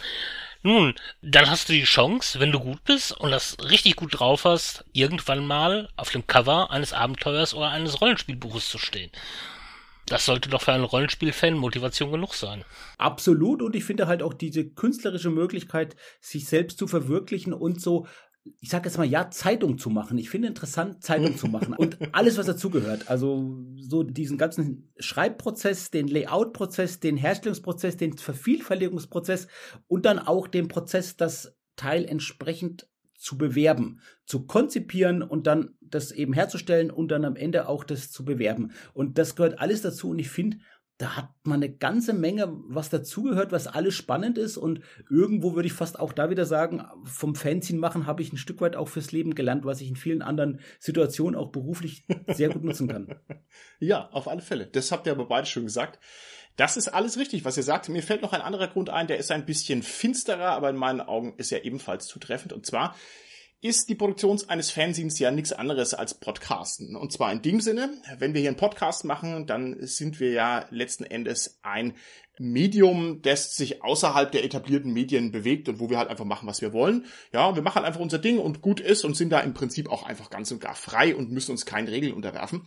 Nun, dann hast du die Chance, wenn du gut bist und das richtig gut drauf hast, irgendwann mal auf dem Cover eines Abenteuers oder eines Rollenspielbuches zu stehen. Das sollte doch für einen Rollenspielfan Motivation genug sein. Absolut. Und ich finde halt auch diese künstlerische Möglichkeit, sich selbst zu verwirklichen und so ich sage jetzt mal, ja, Zeitung zu machen. Ich finde interessant, Zeitung zu machen und alles, was dazugehört. Also so diesen ganzen Schreibprozess, den Layout-Prozess, den Herstellungsprozess, den Vervielfältigungsprozess und dann auch den Prozess, das Teil entsprechend zu bewerben, zu konzipieren und dann das eben herzustellen und dann am Ende auch das zu bewerben. Und das gehört alles dazu und ich finde, da hat man eine ganze Menge, was dazugehört, was alles spannend ist. Und irgendwo würde ich fast auch da wieder sagen, vom Fanzine machen habe ich ein Stück weit auch fürs Leben gelernt, was ich in vielen anderen Situationen auch beruflich sehr gut nutzen kann. Ja, auf alle Fälle. Das habt ihr aber beide schon gesagt. Das ist alles richtig, was ihr sagt. Mir fällt noch ein anderer Grund ein, der ist ein bisschen finsterer, aber in meinen Augen ist er ebenfalls zutreffend. Und zwar, ist die Produktion eines Fanzines ja nichts anderes als Podcasten. Und zwar in dem Sinne, wenn wir hier einen Podcast machen, dann sind wir ja letzten Endes ein Medium, das sich außerhalb der etablierten Medien bewegt und wo wir halt einfach machen, was wir wollen. Ja, wir machen halt einfach unser Ding und gut ist und sind da im Prinzip auch einfach ganz und gar frei und müssen uns keinen Regeln unterwerfen.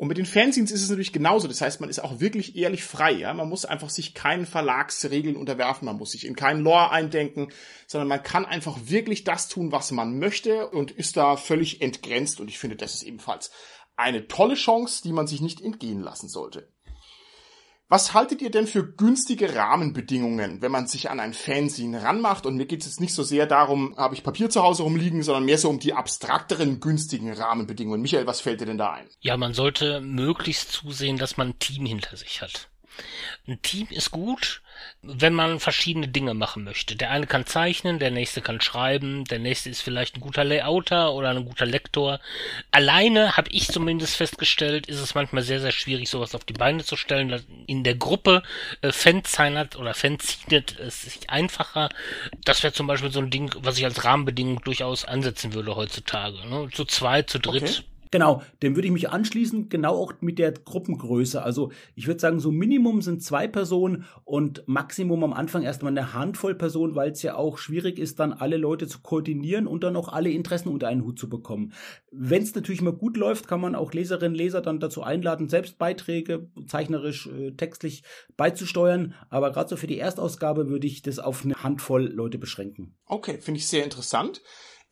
Und mit den Fanzines ist es natürlich genauso. Das heißt, man ist auch wirklich ehrlich frei. Ja? Man muss einfach sich keinen Verlagsregeln unterwerfen. Man muss sich in keinen Lore eindenken, sondern man kann einfach wirklich das tun, was man möchte und ist da völlig entgrenzt. Und ich finde, das ist ebenfalls eine tolle Chance, die man sich nicht entgehen lassen sollte. Was haltet ihr denn für günstige Rahmenbedingungen, wenn man sich an ein Fanzine ranmacht? Und mir geht es jetzt nicht so sehr darum, habe ich Papier zu Hause rumliegen, sondern mehr so um die abstrakteren günstigen Rahmenbedingungen. Michael, was fällt dir denn da ein? Ja, man sollte möglichst zusehen, dass man ein Team hinter sich hat. Ein Team ist gut, wenn man verschiedene Dinge machen möchte. Der eine kann zeichnen, der nächste kann schreiben, der nächste ist vielleicht ein guter Layouter oder ein guter Lektor. Alleine habe ich zumindest festgestellt, ist es manchmal sehr, sehr schwierig, sowas auf die Beine zu stellen. In der Gruppe äh, fanzeinert oder fanziedet es sich einfacher. Das wäre zum Beispiel so ein Ding, was ich als Rahmenbedingung durchaus ansetzen würde heutzutage. Ne? Zu zweit, zu dritt. Okay. Genau, dem würde ich mich anschließen, genau auch mit der Gruppengröße. Also ich würde sagen, so Minimum sind zwei Personen und Maximum am Anfang erstmal eine Handvoll Personen, weil es ja auch schwierig ist, dann alle Leute zu koordinieren und dann auch alle Interessen unter einen Hut zu bekommen. Wenn es natürlich mal gut läuft, kann man auch Leserinnen, Leser dann dazu einladen, selbst Beiträge zeichnerisch, äh, textlich beizusteuern. Aber gerade so für die Erstausgabe würde ich das auf eine Handvoll Leute beschränken. Okay, finde ich sehr interessant.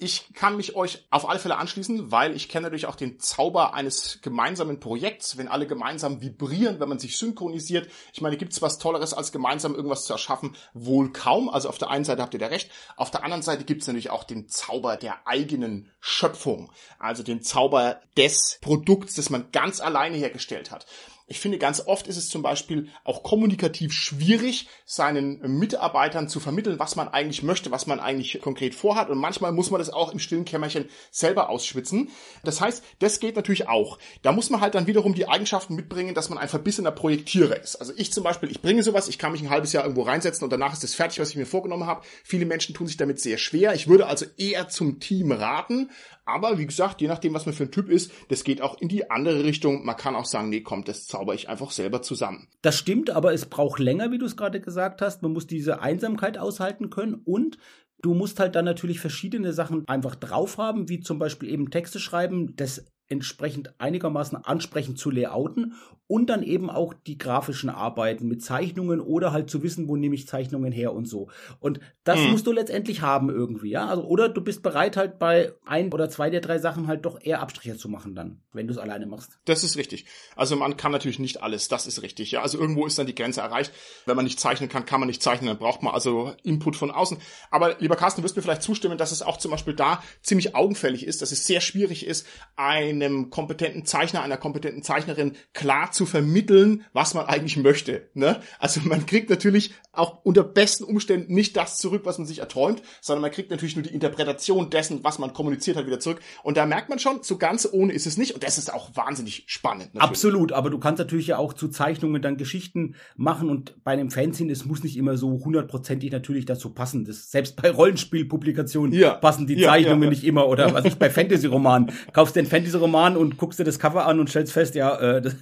Ich kann mich euch auf alle Fälle anschließen, weil ich kenne natürlich auch den Zauber eines gemeinsamen Projekts, wenn alle gemeinsam vibrieren, wenn man sich synchronisiert. Ich meine, gibt's was Tolleres, als gemeinsam irgendwas zu erschaffen? Wohl kaum. Also auf der einen Seite habt ihr da recht. Auf der anderen Seite gibt's natürlich auch den Zauber der eigenen Schöpfung. Also den Zauber des Produkts, das man ganz alleine hergestellt hat. Ich finde, ganz oft ist es zum Beispiel auch kommunikativ schwierig, seinen Mitarbeitern zu vermitteln, was man eigentlich möchte, was man eigentlich konkret vorhat. Und manchmal muss man das auch im stillen Kämmerchen selber ausschwitzen. Das heißt, das geht natürlich auch. Da muss man halt dann wiederum die Eigenschaften mitbringen, dass man ein verbissener Projektierer ist. Also ich zum Beispiel, ich bringe sowas, ich kann mich ein halbes Jahr irgendwo reinsetzen und danach ist es fertig, was ich mir vorgenommen habe. Viele Menschen tun sich damit sehr schwer. Ich würde also eher zum Team raten, aber wie gesagt, je nachdem, was man für ein Typ ist, das geht auch in die andere Richtung. Man kann auch sagen, nee, kommt, das zauber ich einfach selber zusammen. Das stimmt, aber es braucht länger, wie du es gerade gesagt hast. Man muss diese Einsamkeit aushalten können und du musst halt dann natürlich verschiedene Sachen einfach drauf haben, wie zum Beispiel eben Texte schreiben, das entsprechend einigermaßen ansprechend zu layouten und dann eben auch die grafischen Arbeiten mit Zeichnungen oder halt zu wissen, wo nehme ich Zeichnungen her und so. Und das mhm. musst du letztendlich haben irgendwie, ja? Also oder du bist bereit halt bei ein oder zwei der drei Sachen halt doch eher Abstriche zu machen dann, wenn du es alleine machst. Das ist richtig. Also man kann natürlich nicht alles, das ist richtig, ja? Also irgendwo ist dann die Grenze erreicht. Wenn man nicht zeichnen kann, kann man nicht zeichnen, dann braucht man also Input von außen. Aber lieber Carsten, wirst mir vielleicht zustimmen, dass es auch zum Beispiel da ziemlich augenfällig ist, dass es sehr schwierig ist, einem kompetenten Zeichner, einer kompetenten Zeichnerin klar zu vermitteln, was man eigentlich möchte. Ne? Also man kriegt natürlich auch unter besten Umständen nicht das zurück, was man sich erträumt, sondern man kriegt natürlich nur die Interpretation dessen, was man kommuniziert hat, wieder zurück. Und da merkt man schon, so ganz ohne ist es nicht. Und das ist auch wahnsinnig spannend. Natürlich. Absolut, aber du kannst natürlich ja auch zu Zeichnungen dann Geschichten machen und bei einem Fanzine, es muss nicht immer so hundertprozentig natürlich dazu passen. Das, selbst bei Rollenspielpublikationen ja. passen die ja, Zeichnungen ja, nicht immer. Oder was ich bei Fantasy-Romanen. Kaufst den Fantasy-Roman und guckst dir das Cover an und stellst fest, ja, äh, das,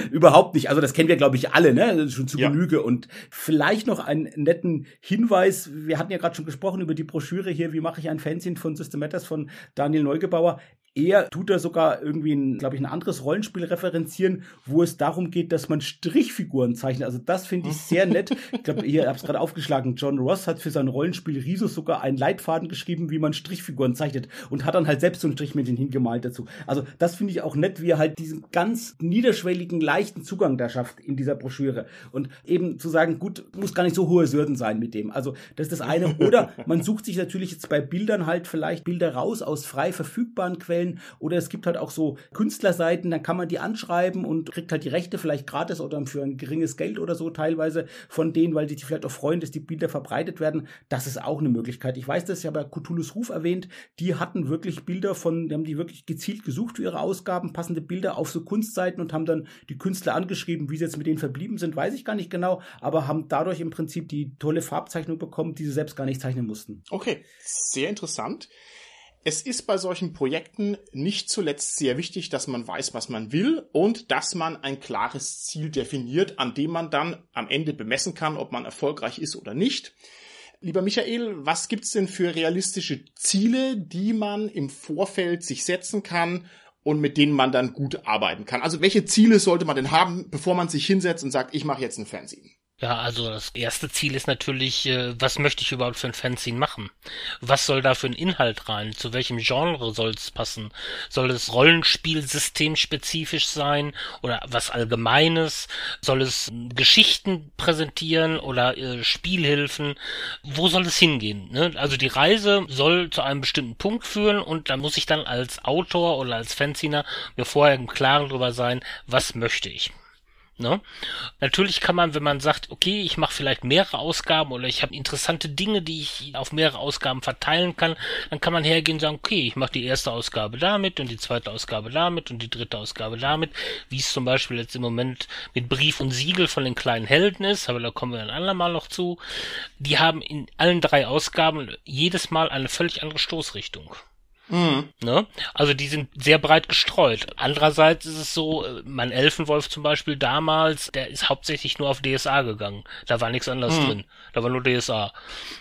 überhaupt nicht. Also das kennen wir, glaube ich, alle, ne? Das ist schon zu Genüge. Und vielleicht noch einen netten Hinweis. Wir hatten ja gerade schon gesprochen über die Broschüre hier, wie mache ich ein Fanzine von System Matters von Daniel Neugebauer. Er tut da sogar irgendwie, glaube ich, ein anderes Rollenspiel referenzieren, wo es darum geht, dass man Strichfiguren zeichnet. Also das finde ich sehr nett. Ich glaube, ihr habt es gerade aufgeschlagen. John Ross hat für sein Rollenspiel Risus sogar einen Leitfaden geschrieben, wie man Strichfiguren zeichnet und hat dann halt selbst so ein Strichmännchen hingemalt dazu. Also das finde ich auch nett, wie er halt diesen ganz niederschwelligen, leichten Zugang da schafft in dieser Broschüre. Und eben zu sagen, gut, muss gar nicht so hohe Sürden sein mit dem. Also das ist das eine. Oder man sucht sich natürlich jetzt bei Bildern halt vielleicht Bilder raus aus frei verfügbaren Quellen Quellen oder es gibt halt auch so Künstlerseiten, dann kann man die anschreiben und kriegt halt die Rechte vielleicht gratis oder für ein geringes Geld oder so teilweise von denen, weil die sich vielleicht auch freuen, dass die Bilder verbreitet werden. Das ist auch eine Möglichkeit. Ich weiß das, ich habe ja Cthulhu's Ruf erwähnt, die hatten wirklich Bilder von, die haben die wirklich gezielt gesucht für ihre Ausgaben, passende Bilder auf so Kunstseiten und haben dann die Künstler angeschrieben, wie sie jetzt mit denen verblieben sind, weiß ich gar nicht genau, aber haben dadurch im Prinzip die tolle Farbzeichnung bekommen, die sie selbst gar nicht zeichnen mussten. Okay, sehr interessant. Es ist bei solchen Projekten nicht zuletzt sehr wichtig, dass man weiß, was man will und dass man ein klares Ziel definiert, an dem man dann am Ende bemessen kann, ob man erfolgreich ist oder nicht. Lieber Michael, was gibt's denn für realistische Ziele, die man im Vorfeld sich setzen kann und mit denen man dann gut arbeiten kann? Also welche Ziele sollte man denn haben, bevor man sich hinsetzt und sagt, ich mache jetzt ein Fernsehen? Ja, also das erste Ziel ist natürlich, äh, was möchte ich überhaupt für ein Fanzine machen? Was soll da für ein Inhalt rein? Zu welchem Genre soll es passen? Soll es Rollenspielsystem spezifisch sein oder was Allgemeines? Soll es Geschichten präsentieren oder äh, Spielhilfen? Wo soll es hingehen? Ne? Also die Reise soll zu einem bestimmten Punkt führen und da muss ich dann als Autor oder als Fanziner mir vorher im Klaren darüber sein, was möchte ich. Ne? Natürlich kann man, wenn man sagt, okay, ich mache vielleicht mehrere Ausgaben oder ich habe interessante Dinge, die ich auf mehrere Ausgaben verteilen kann, dann kann man hergehen und sagen, okay, ich mache die erste Ausgabe damit und die zweite Ausgabe damit und die dritte Ausgabe damit, wie es zum Beispiel jetzt im Moment mit Brief und Siegel von den kleinen Helden ist, aber da kommen wir ein andermal noch zu. Die haben in allen drei Ausgaben jedes Mal eine völlig andere Stoßrichtung. Mhm. Ne? Also die sind sehr breit gestreut. Andererseits ist es so, äh, mein Elfenwolf zum Beispiel damals, der ist hauptsächlich nur auf DSA gegangen. Da war nichts anderes mhm. drin. Da war nur DSA.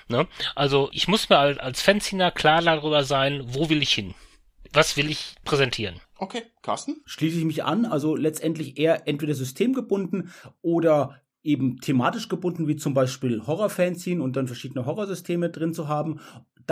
Ne? Also ich muss mir als, als Fanziner klar darüber sein, wo will ich hin? Was will ich präsentieren? Okay, Carsten? Schließe ich mich an. Also letztendlich eher entweder systemgebunden oder eben thematisch gebunden, wie zum Beispiel Horror-Fanzine und dann verschiedene Horrorsysteme drin zu haben.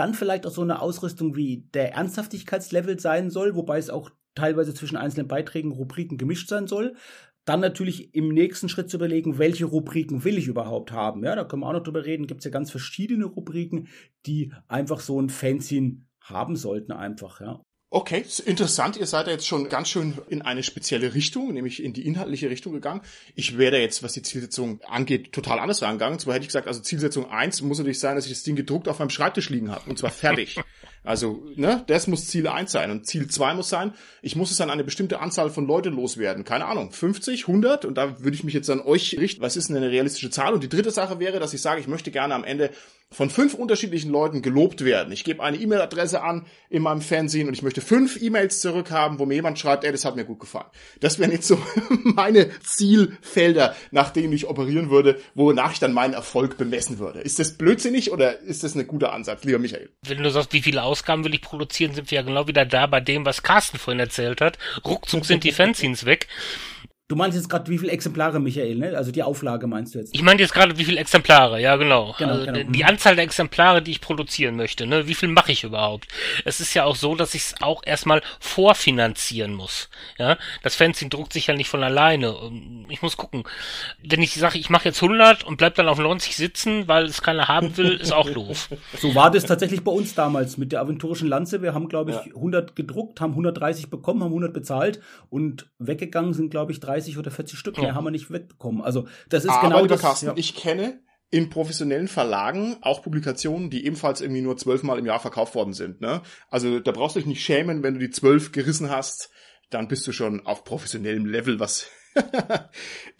Dann vielleicht auch so eine Ausrüstung, wie der Ernsthaftigkeitslevel sein soll, wobei es auch teilweise zwischen einzelnen Beiträgen, Rubriken gemischt sein soll. Dann natürlich im nächsten Schritt zu überlegen, welche Rubriken will ich überhaupt haben. Ja, da können wir auch noch drüber reden. Gibt es ja ganz verschiedene Rubriken, die einfach so ein Fanzine haben sollten einfach, ja. Okay, interessant. Ihr seid ja jetzt schon ganz schön in eine spezielle Richtung, nämlich in die inhaltliche Richtung gegangen. Ich wäre jetzt, was die Zielsetzung angeht, total anders rangegangen. Zwar hätte ich gesagt, also Zielsetzung eins muss natürlich sein, dass ich das Ding gedruckt auf meinem Schreibtisch liegen habe. Und zwar fertig. Also, ne, das muss Ziel eins sein. Und Ziel zwei muss sein, ich muss es an eine bestimmte Anzahl von Leuten loswerden. Keine Ahnung, 50, 100? Und da würde ich mich jetzt an euch richten. Was ist denn eine realistische Zahl? Und die dritte Sache wäre, dass ich sage, ich möchte gerne am Ende von fünf unterschiedlichen Leuten gelobt werden. Ich gebe eine E-Mail-Adresse an in meinem Fernsehen und ich möchte fünf E-Mails zurückhaben, wo mir jemand schreibt, ey, das hat mir gut gefallen. Das wären jetzt so meine Zielfelder, nach denen ich operieren würde, wonach ich dann meinen Erfolg bemessen würde. Ist das blödsinnig oder ist das ein guter Ansatz, lieber Michael? Wenn du sagst, wie viele Ausgaben will ich produzieren, sind wir ja genau wieder da bei dem, was Carsten vorhin erzählt hat. Ruckzuck sind die Fanzines weg. Du meinst jetzt gerade, wie viele Exemplare, Michael, ne? Also die Auflage meinst du jetzt? Ich meine jetzt gerade, wie viele Exemplare, ja genau. genau, also genau. Die Anzahl der Exemplare, die ich produzieren möchte, ne? Wie viel mache ich überhaupt? Es ist ja auch so, dass ich es auch erstmal vorfinanzieren muss. Ja, das Fanzine druckt sich ja nicht von alleine. Ich muss gucken. Wenn ich sage, ich mache jetzt 100 und bleib dann auf 90 sitzen, weil es keiner haben will, ist auch doof. So war das tatsächlich bei uns damals mit der aventurischen Lanze. Wir haben, glaube ich, ja. 100 gedruckt, haben 130 bekommen, haben 100 bezahlt und weggegangen sind, glaube ich, 30 30 oder 40 Stück mehr ja. haben wir nicht wegbekommen. Also das ist Aber genau das. Carsten, ja. ich kenne in professionellen Verlagen auch Publikationen, die ebenfalls irgendwie nur zwölfmal im Jahr verkauft worden sind. Ne? Also da brauchst du dich nicht schämen, wenn du die zwölf gerissen hast, dann bist du schon auf professionellem Level, was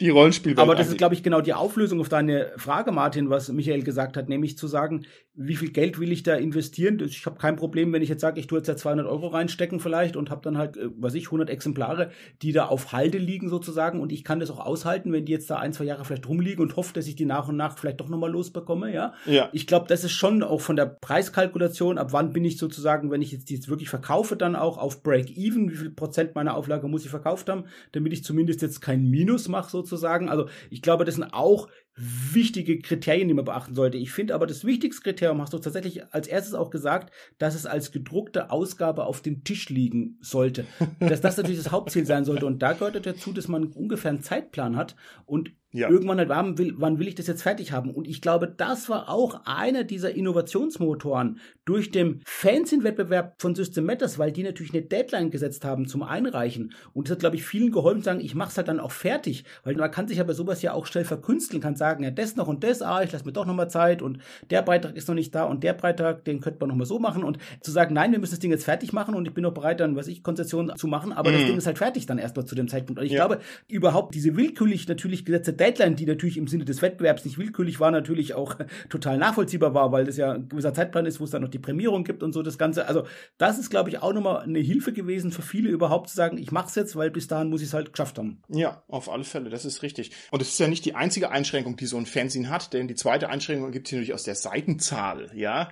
die Rollenspielwelt. Aber das ist, glaube ich, genau die Auflösung auf deine Frage, Martin, was Michael gesagt hat, nämlich zu sagen, wie viel Geld will ich da investieren? Ich habe kein Problem, wenn ich jetzt sage, ich tue jetzt ja 200 Euro reinstecken vielleicht und habe dann halt, äh, was ich, 100 Exemplare, die da auf Halde liegen sozusagen und ich kann das auch aushalten, wenn die jetzt da ein, zwei Jahre vielleicht rumliegen und hoffe, dass ich die nach und nach vielleicht doch nochmal losbekomme, ja? ja. Ich glaube, das ist schon auch von der Preiskalkulation, ab wann bin ich sozusagen, wenn ich jetzt die jetzt wirklich verkaufe, dann auch auf Break-Even, wie viel Prozent meiner Auflage muss ich verkauft haben, damit ich zumindest jetzt kein Minus mache sozusagen. Also ich glaube, das sind auch wichtige Kriterien, die man beachten sollte. Ich finde aber das wichtigste Kriterium hast du tatsächlich als erstes auch gesagt, dass es als gedruckte Ausgabe auf dem Tisch liegen sollte. dass das natürlich das Hauptziel sein sollte. Und da gehört dazu, dass man ungefähr einen Zeitplan hat und ja. irgendwann halt, wann will, wann will ich das jetzt fertig haben? Und ich glaube, das war auch einer dieser Innovationsmotoren durch den Fanzine-Wettbewerb von System Matters, weil die natürlich eine Deadline gesetzt haben zum Einreichen. Und das hat, glaube ich, vielen geholfen, sagen, ich mache es halt dann auch fertig, weil man kann sich aber sowas ja auch schnell verkünsteln, kann sagen, ja, das noch und das, ah, ich lasse mir doch noch mal Zeit und der Beitrag ist noch nicht da und der Beitrag, den könnte man noch mal so machen und zu sagen, nein, wir müssen das Ding jetzt fertig machen und ich bin auch bereit, dann, was ich, Konzessionen zu machen, aber mhm. das Ding ist halt fertig dann erstmal zu dem Zeitpunkt. Und ich ja. glaube, überhaupt diese willkürlich natürlich gesetzte Deadline, die natürlich im Sinne des Wettbewerbs nicht willkürlich war, natürlich auch total nachvollziehbar war, weil das ja ein gewisser Zeitplan ist, wo es dann noch die Prämierung gibt und so das Ganze. Also das ist, glaube ich, auch nochmal eine Hilfe gewesen für viele überhaupt zu sagen, ich mache es jetzt, weil bis dahin muss ich es halt geschafft haben. Ja, auf alle Fälle, das ist richtig. Und es ist ja nicht die einzige Einschränkung, die so ein Fernsehen hat, denn die zweite Einschränkung gibt es natürlich aus der Seitenzahl, ja.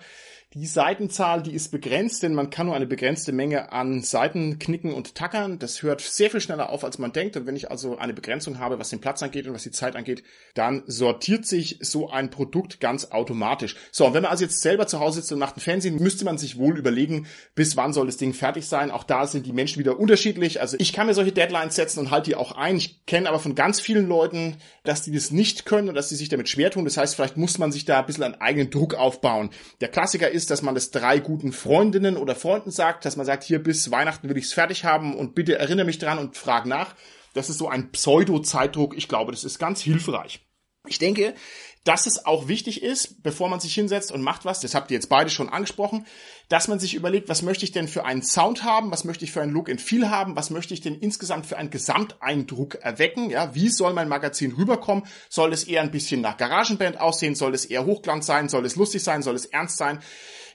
Die Seitenzahl, die ist begrenzt, denn man kann nur eine begrenzte Menge an Seiten knicken und tackern. Das hört sehr viel schneller auf, als man denkt. Und wenn ich also eine Begrenzung habe, was den Platz angeht und was die Zeit angeht, dann sortiert sich so ein Produkt ganz automatisch. So, und wenn man also jetzt selber zu Hause sitzt und macht ein Fernsehen, müsste man sich wohl überlegen, bis wann soll das Ding fertig sein. Auch da sind die Menschen wieder unterschiedlich. Also ich kann mir solche Deadlines setzen und halte die auch ein. Ich kenne aber von ganz vielen Leuten, dass die das nicht können und dass sie sich damit schwer tun. Das heißt, vielleicht muss man sich da ein bisschen einen eigenen Druck aufbauen. Der Klassiker ist, ist, dass man es drei guten Freundinnen oder Freunden sagt, dass man sagt, hier bis Weihnachten will ich es fertig haben und bitte erinnere mich dran und frag nach. Das ist so ein Pseudo-Zeitdruck. Ich glaube, das ist ganz hilfreich. Ich denke, dass es auch wichtig ist, bevor man sich hinsetzt und macht was, das habt ihr jetzt beide schon angesprochen, dass man sich überlegt, was möchte ich denn für einen Sound haben, was möchte ich für ein Look and Feel haben, was möchte ich denn insgesamt für einen Gesamteindruck erwecken, ja, wie soll mein Magazin rüberkommen, soll es eher ein bisschen nach Garagenband aussehen, soll es eher Hochglanz sein, soll es lustig sein, soll es ernst sein,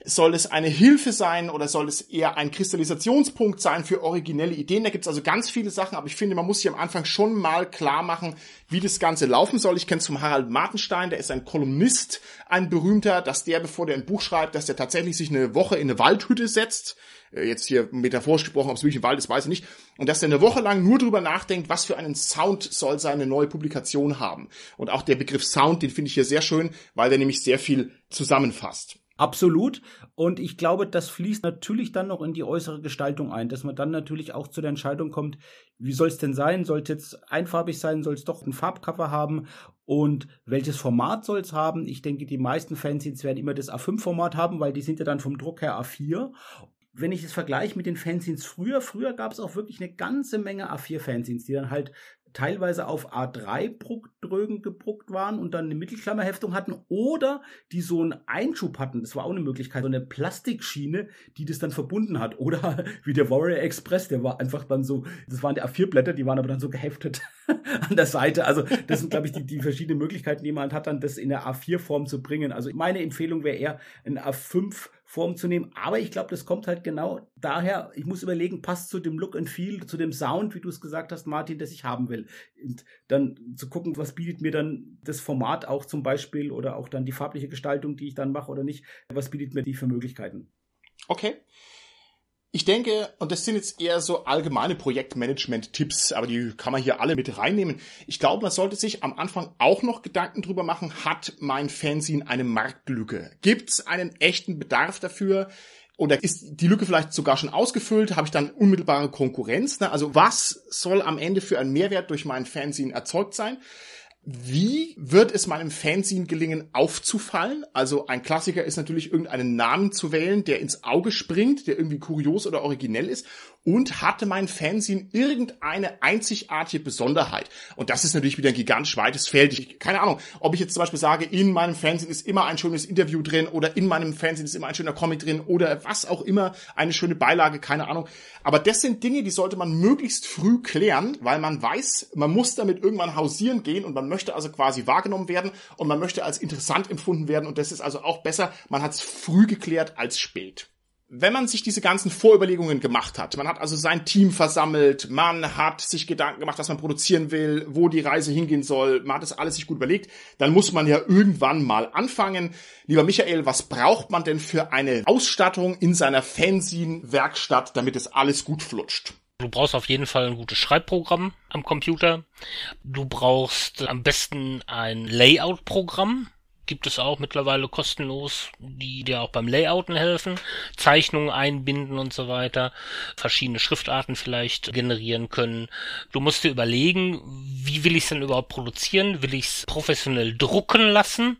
Soll es eine Hilfe sein oder soll es eher ein Kristallisationspunkt sein für originelle Ideen? Da gibt's also ganz viele Sachen, aber ich finde, man muss sich am Anfang schon mal klar machen, wie das Ganze laufen soll. Ich kenne zum Harald Martenstein, der ist ein Kolumnist, ein berühmter, dass der, bevor der ein Buch schreibt, dass der tatsächlich sich eine Woche in eine Waldhütte setzt. Äh, jetzt hier metaphorisch gesprochen, ob es wirklich ein Wald ist, weiß ich nicht. Und dass der eine Woche lang nur drüber nachdenkt, was für einen Sound soll seine neue Publikation haben. Und auch der Begriff Sound, den finde ich hier sehr schön, weil der nämlich sehr viel zusammenfasst. Absolut. Und ich glaube, das fließt natürlich dann noch in die äußere Gestaltung ein, dass man dann natürlich auch zu der Entscheidung kommt, wie soll es denn sein? Soll es jetzt einfarbig sein? Soll es doch ein Farbcover haben? Und welches Format soll es haben? Ich denke, die meisten Fanzines werden immer das A5-Format haben, weil die sind ja dann vom Druck her A4 wenn ich es vergleiche mit den Fanzines früher, früher gab es auch wirklich eine ganze Menge A4-Fanzines, die dann halt teilweise auf A3-Drögen gebruckt waren und dann eine Mittelklammerheftung hatten oder die so einen Einschub hatten. Das war auch eine Möglichkeit, so eine Plastikschiene, die das dann verbunden hat. Oder wie der Warrior Express, der war einfach dann so, das waren die A4-Blätter, die waren aber dann so geheftet an der Seite. Also das sind, glaube ich, die, die verschiedenen Möglichkeiten, die man hat, dann das in der A4-Form zu bringen. Also meine Empfehlung wäre eher ein A5 Form zu nehmen. Aber ich glaube, das kommt halt genau daher, ich muss überlegen, passt zu dem Look and Feel, zu dem Sound, wie du es gesagt hast, Martin, das ich haben will. Und dann zu gucken, was bietet mir dann das Format auch zum Beispiel oder auch dann die farbliche Gestaltung, die ich dann mache oder nicht, was bietet mir die für Möglichkeiten. Okay. Ich denke, und das sind jetzt eher so allgemeine Projektmanagement-Tipps, aber die kann man hier alle mit reinnehmen. Ich glaube, man sollte sich am Anfang auch noch Gedanken drüber machen, hat mein Fanzine eine Marktlücke? Gibt es einen echten Bedarf dafür? Oder ist die Lücke vielleicht sogar schon ausgefüllt? Habe ich dann unmittelbare Konkurrenz? Ne? Also was soll am Ende für einen Mehrwert durch mein Fanzine erzeugt sein? Wie wird es meinem Fanzine gelingen, aufzufallen? Also ein Klassiker ist natürlich irgendeinen Namen zu wählen, der ins Auge springt, der irgendwie kurios oder originell ist und hatte mein Fanzine irgendeine einzigartige Besonderheit. Und das ist natürlich wieder ein gigantisch weites Feld. Ich, keine Ahnung, ob ich jetzt zum Beispiel sage, in meinem Fanzine ist immer ein schönes Interview drin oder in meinem Fanzine ist immer ein schöner Comic drin oder was auch immer, eine schöne Beilage, keine Ahnung. Aber das sind Dinge, die sollte man möglichst früh klären, weil man weiß, man muss damit irgendwann hausieren gehen und man möchte also quasi wahrgenommen werden und man möchte als interessant empfunden werden und das ist also auch besser, man hat es früh geklärt als spät wenn man sich diese ganzen Vorüberlegungen gemacht hat, man hat also sein Team versammelt, man hat sich Gedanken gemacht, was man produzieren will, wo die Reise hingehen soll, man hat das alles sich gut überlegt, dann muss man ja irgendwann mal anfangen. Lieber Michael, was braucht man denn für eine Ausstattung in seiner Fanzine-Werkstatt, damit es alles gut flutscht? Du brauchst auf jeden Fall ein gutes Schreibprogramm am Computer. Du brauchst am besten ein Layout-Programm gibt es auch mittlerweile kostenlos, die dir auch beim Layouten helfen, Zeichnungen einbinden und so weiter, verschiedene Schriftarten vielleicht generieren können. Du musst dir überlegen, wie will ich es denn überhaupt produzieren? Will ich es professionell drucken lassen?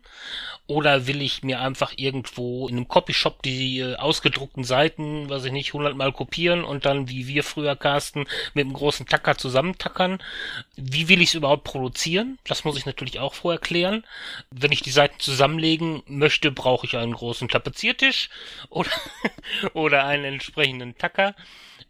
Oder will ich mir einfach irgendwo in einem Copyshop die äh, ausgedruckten Seiten, weiß ich nicht, hundertmal kopieren und dann, wie wir früher casten, mit einem großen Tacker zusammentackern? Wie will ich es überhaupt produzieren? Das muss ich natürlich auch vorher klären. Wenn ich die Seiten zusammenlegen möchte, brauche ich einen großen Tapeziertisch oder, oder einen entsprechenden Tacker.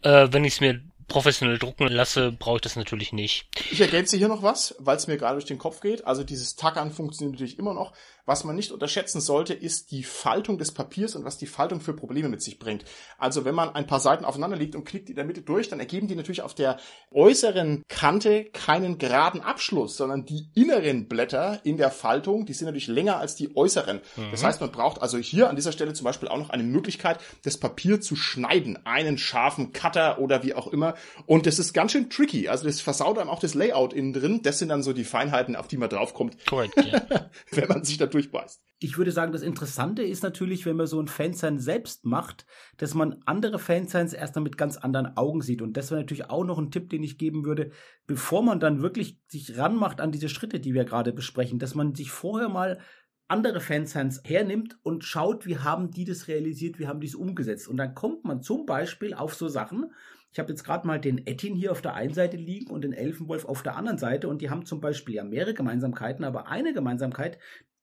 Äh, wenn ich es mir professionell drucken lasse, brauche ich das natürlich nicht. Ich ergänze hier noch was, weil es mir gerade durch den Kopf geht. Also dieses Tackern funktioniert natürlich immer noch. Was man nicht unterschätzen sollte, ist die Faltung des Papiers und was die Faltung für Probleme mit sich bringt. Also wenn man ein paar Seiten aufeinander legt und klickt die in der Mitte durch, dann ergeben die natürlich auf der äußeren Kante keinen geraden Abschluss, sondern die inneren Blätter in der Faltung, die sind natürlich länger als die äußeren. Mhm. Das heißt, man braucht also hier an dieser Stelle zum Beispiel auch noch eine Möglichkeit, das Papier zu schneiden, einen scharfen Cutter oder wie auch immer. Und das ist ganz schön tricky. Also das versaut einem auch das Layout innen drin. Das sind dann so die Feinheiten, auf die man draufkommt. Korrekt, ja. wenn man sich da durchbeißt. Ich würde sagen, das Interessante ist natürlich, wenn man so ein Fansign selbst macht, dass man andere Fansigns erst dann mit ganz anderen Augen sieht. Und das wäre natürlich auch noch ein Tipp, den ich geben würde, bevor man dann wirklich sich ranmacht an diese Schritte, die wir gerade besprechen, dass man sich vorher mal andere Fansigns hernimmt und schaut, wie haben die das realisiert, wie haben die es umgesetzt. Und dann kommt man zum Beispiel auf so Sachen. Ich habe jetzt gerade mal den Ettin hier auf der einen Seite liegen und den Elfenwolf auf der anderen Seite und die haben zum Beispiel ja mehrere Gemeinsamkeiten, aber eine Gemeinsamkeit,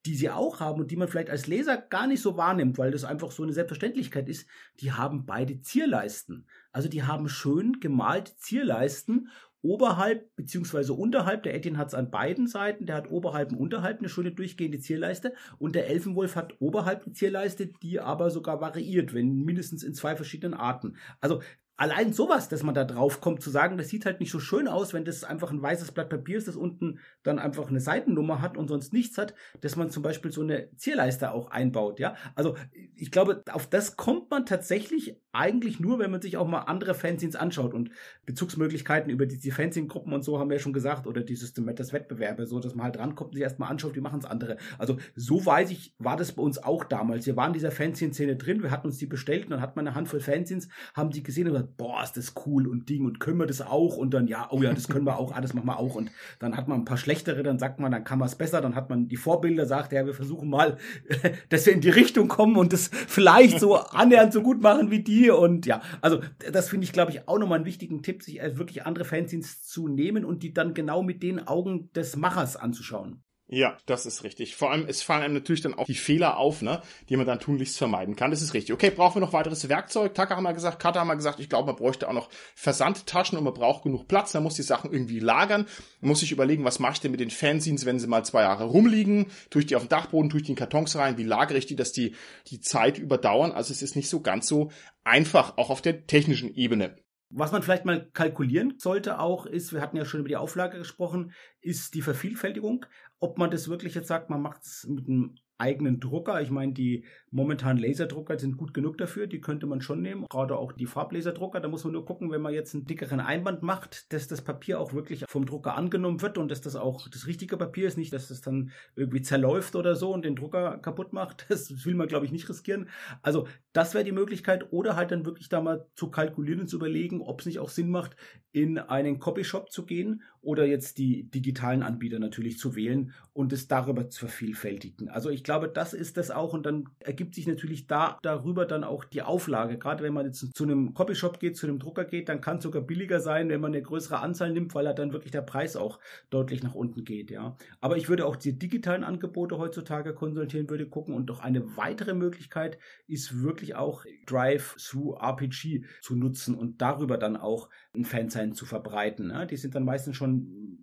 die sie auch haben und die man vielleicht als Leser gar nicht so wahrnimmt, weil das einfach so eine Selbstverständlichkeit ist, die haben beide Zierleisten. Also die haben schön gemalte Zierleisten oberhalb beziehungsweise unterhalb, der Etienne hat es an beiden Seiten, der hat oberhalb und unterhalb eine schöne durchgehende Zierleiste und der Elfenwolf hat oberhalb eine Zierleiste, die aber sogar variiert, wenn mindestens in zwei verschiedenen Arten. Also allein sowas, dass man da drauf kommt, zu sagen, das sieht halt nicht so schön aus, wenn das einfach ein weißes Blatt Papier ist, das unten dann einfach eine Seitennummer hat und sonst nichts hat, dass man zum Beispiel so eine Zierleiste auch einbaut, ja. Also ich glaube, auf das kommt man tatsächlich eigentlich nur, wenn man sich auch mal andere Fanzines anschaut und Bezugsmöglichkeiten über die, die Fanzine-Gruppen und so haben wir ja schon gesagt oder die Systematas Wettbewerbe, so dass man halt rankommt und sich erstmal anschaut, wie machen es andere. Also so weiß ich, war das bei uns auch damals. Wir waren in dieser Fanzine-Szene drin, wir hatten uns die bestellt und dann hat man eine Handvoll Fanzines, haben die gesehen und boah, ist das cool und Ding und können wir das auch? Und dann, ja, oh ja, das können wir auch, ah, das machen wir auch. Und dann hat man ein paar schlechtere, dann sagt man, dann kann man es besser, dann hat man die Vorbilder, sagt, ja, wir versuchen mal, dass wir in die Richtung kommen und das vielleicht so annähernd so gut machen wie die. Und ja, also das finde ich, glaube ich, auch nochmal einen wichtigen Tipp, sich wirklich andere Fanzines zu nehmen und die dann genau mit den Augen des Machers anzuschauen. Ja, das ist richtig. Vor allem, es fallen einem natürlich dann auch die Fehler auf, ne, die man dann tunlichst vermeiden kann. Das ist richtig. Okay, brauchen wir noch weiteres Werkzeug? Taka haben wir gesagt, Kata haben wir gesagt, ich glaube, man bräuchte auch noch Versandtaschen und man braucht genug Platz. Man muss die Sachen irgendwie lagern. Man muss sich überlegen, was mache ich denn mit den Fanzines, wenn sie mal zwei Jahre rumliegen? Tue ich die auf den Dachboden, tue ich die in Kartons rein? Wie lagere ich die, dass die die Zeit überdauern? Also es ist nicht so ganz so einfach, auch auf der technischen Ebene. Was man vielleicht mal kalkulieren sollte auch ist, wir hatten ja schon über die Auflage gesprochen, ist die Vervielfältigung. Ob man das wirklich jetzt sagt, man macht es mit einem eigenen Drucker. Ich meine, die momentanen Laserdrucker sind gut genug dafür, die könnte man schon nehmen. Gerade auch die Farblaserdrucker, da muss man nur gucken, wenn man jetzt einen dickeren Einband macht, dass das Papier auch wirklich vom Drucker angenommen wird und dass das auch das richtige Papier ist, nicht, dass das dann irgendwie zerläuft oder so und den Drucker kaputt macht. Das will man, glaube ich, nicht riskieren. Also das wäre die Möglichkeit oder halt dann wirklich da mal zu kalkulieren und zu überlegen, ob es nicht auch Sinn macht, in einen Copyshop zu gehen oder jetzt die digitalen Anbieter natürlich zu wählen und es darüber zu vervielfältigen. Also ich glaube, das ist das auch und dann ergibt sich natürlich da darüber dann auch die Auflage. Gerade wenn man jetzt zu einem Copyshop geht, zu einem Drucker geht, dann kann es sogar billiger sein, wenn man eine größere Anzahl nimmt, weil dann wirklich der Preis auch deutlich nach unten geht, ja. Aber ich würde auch die digitalen Angebote heutzutage konsultieren, würde gucken und doch eine weitere Möglichkeit ist wirklich auch Drive-Through-RPG zu nutzen und darüber dann auch ein Fansign zu verbreiten. Ne? Die sind dann meistens schon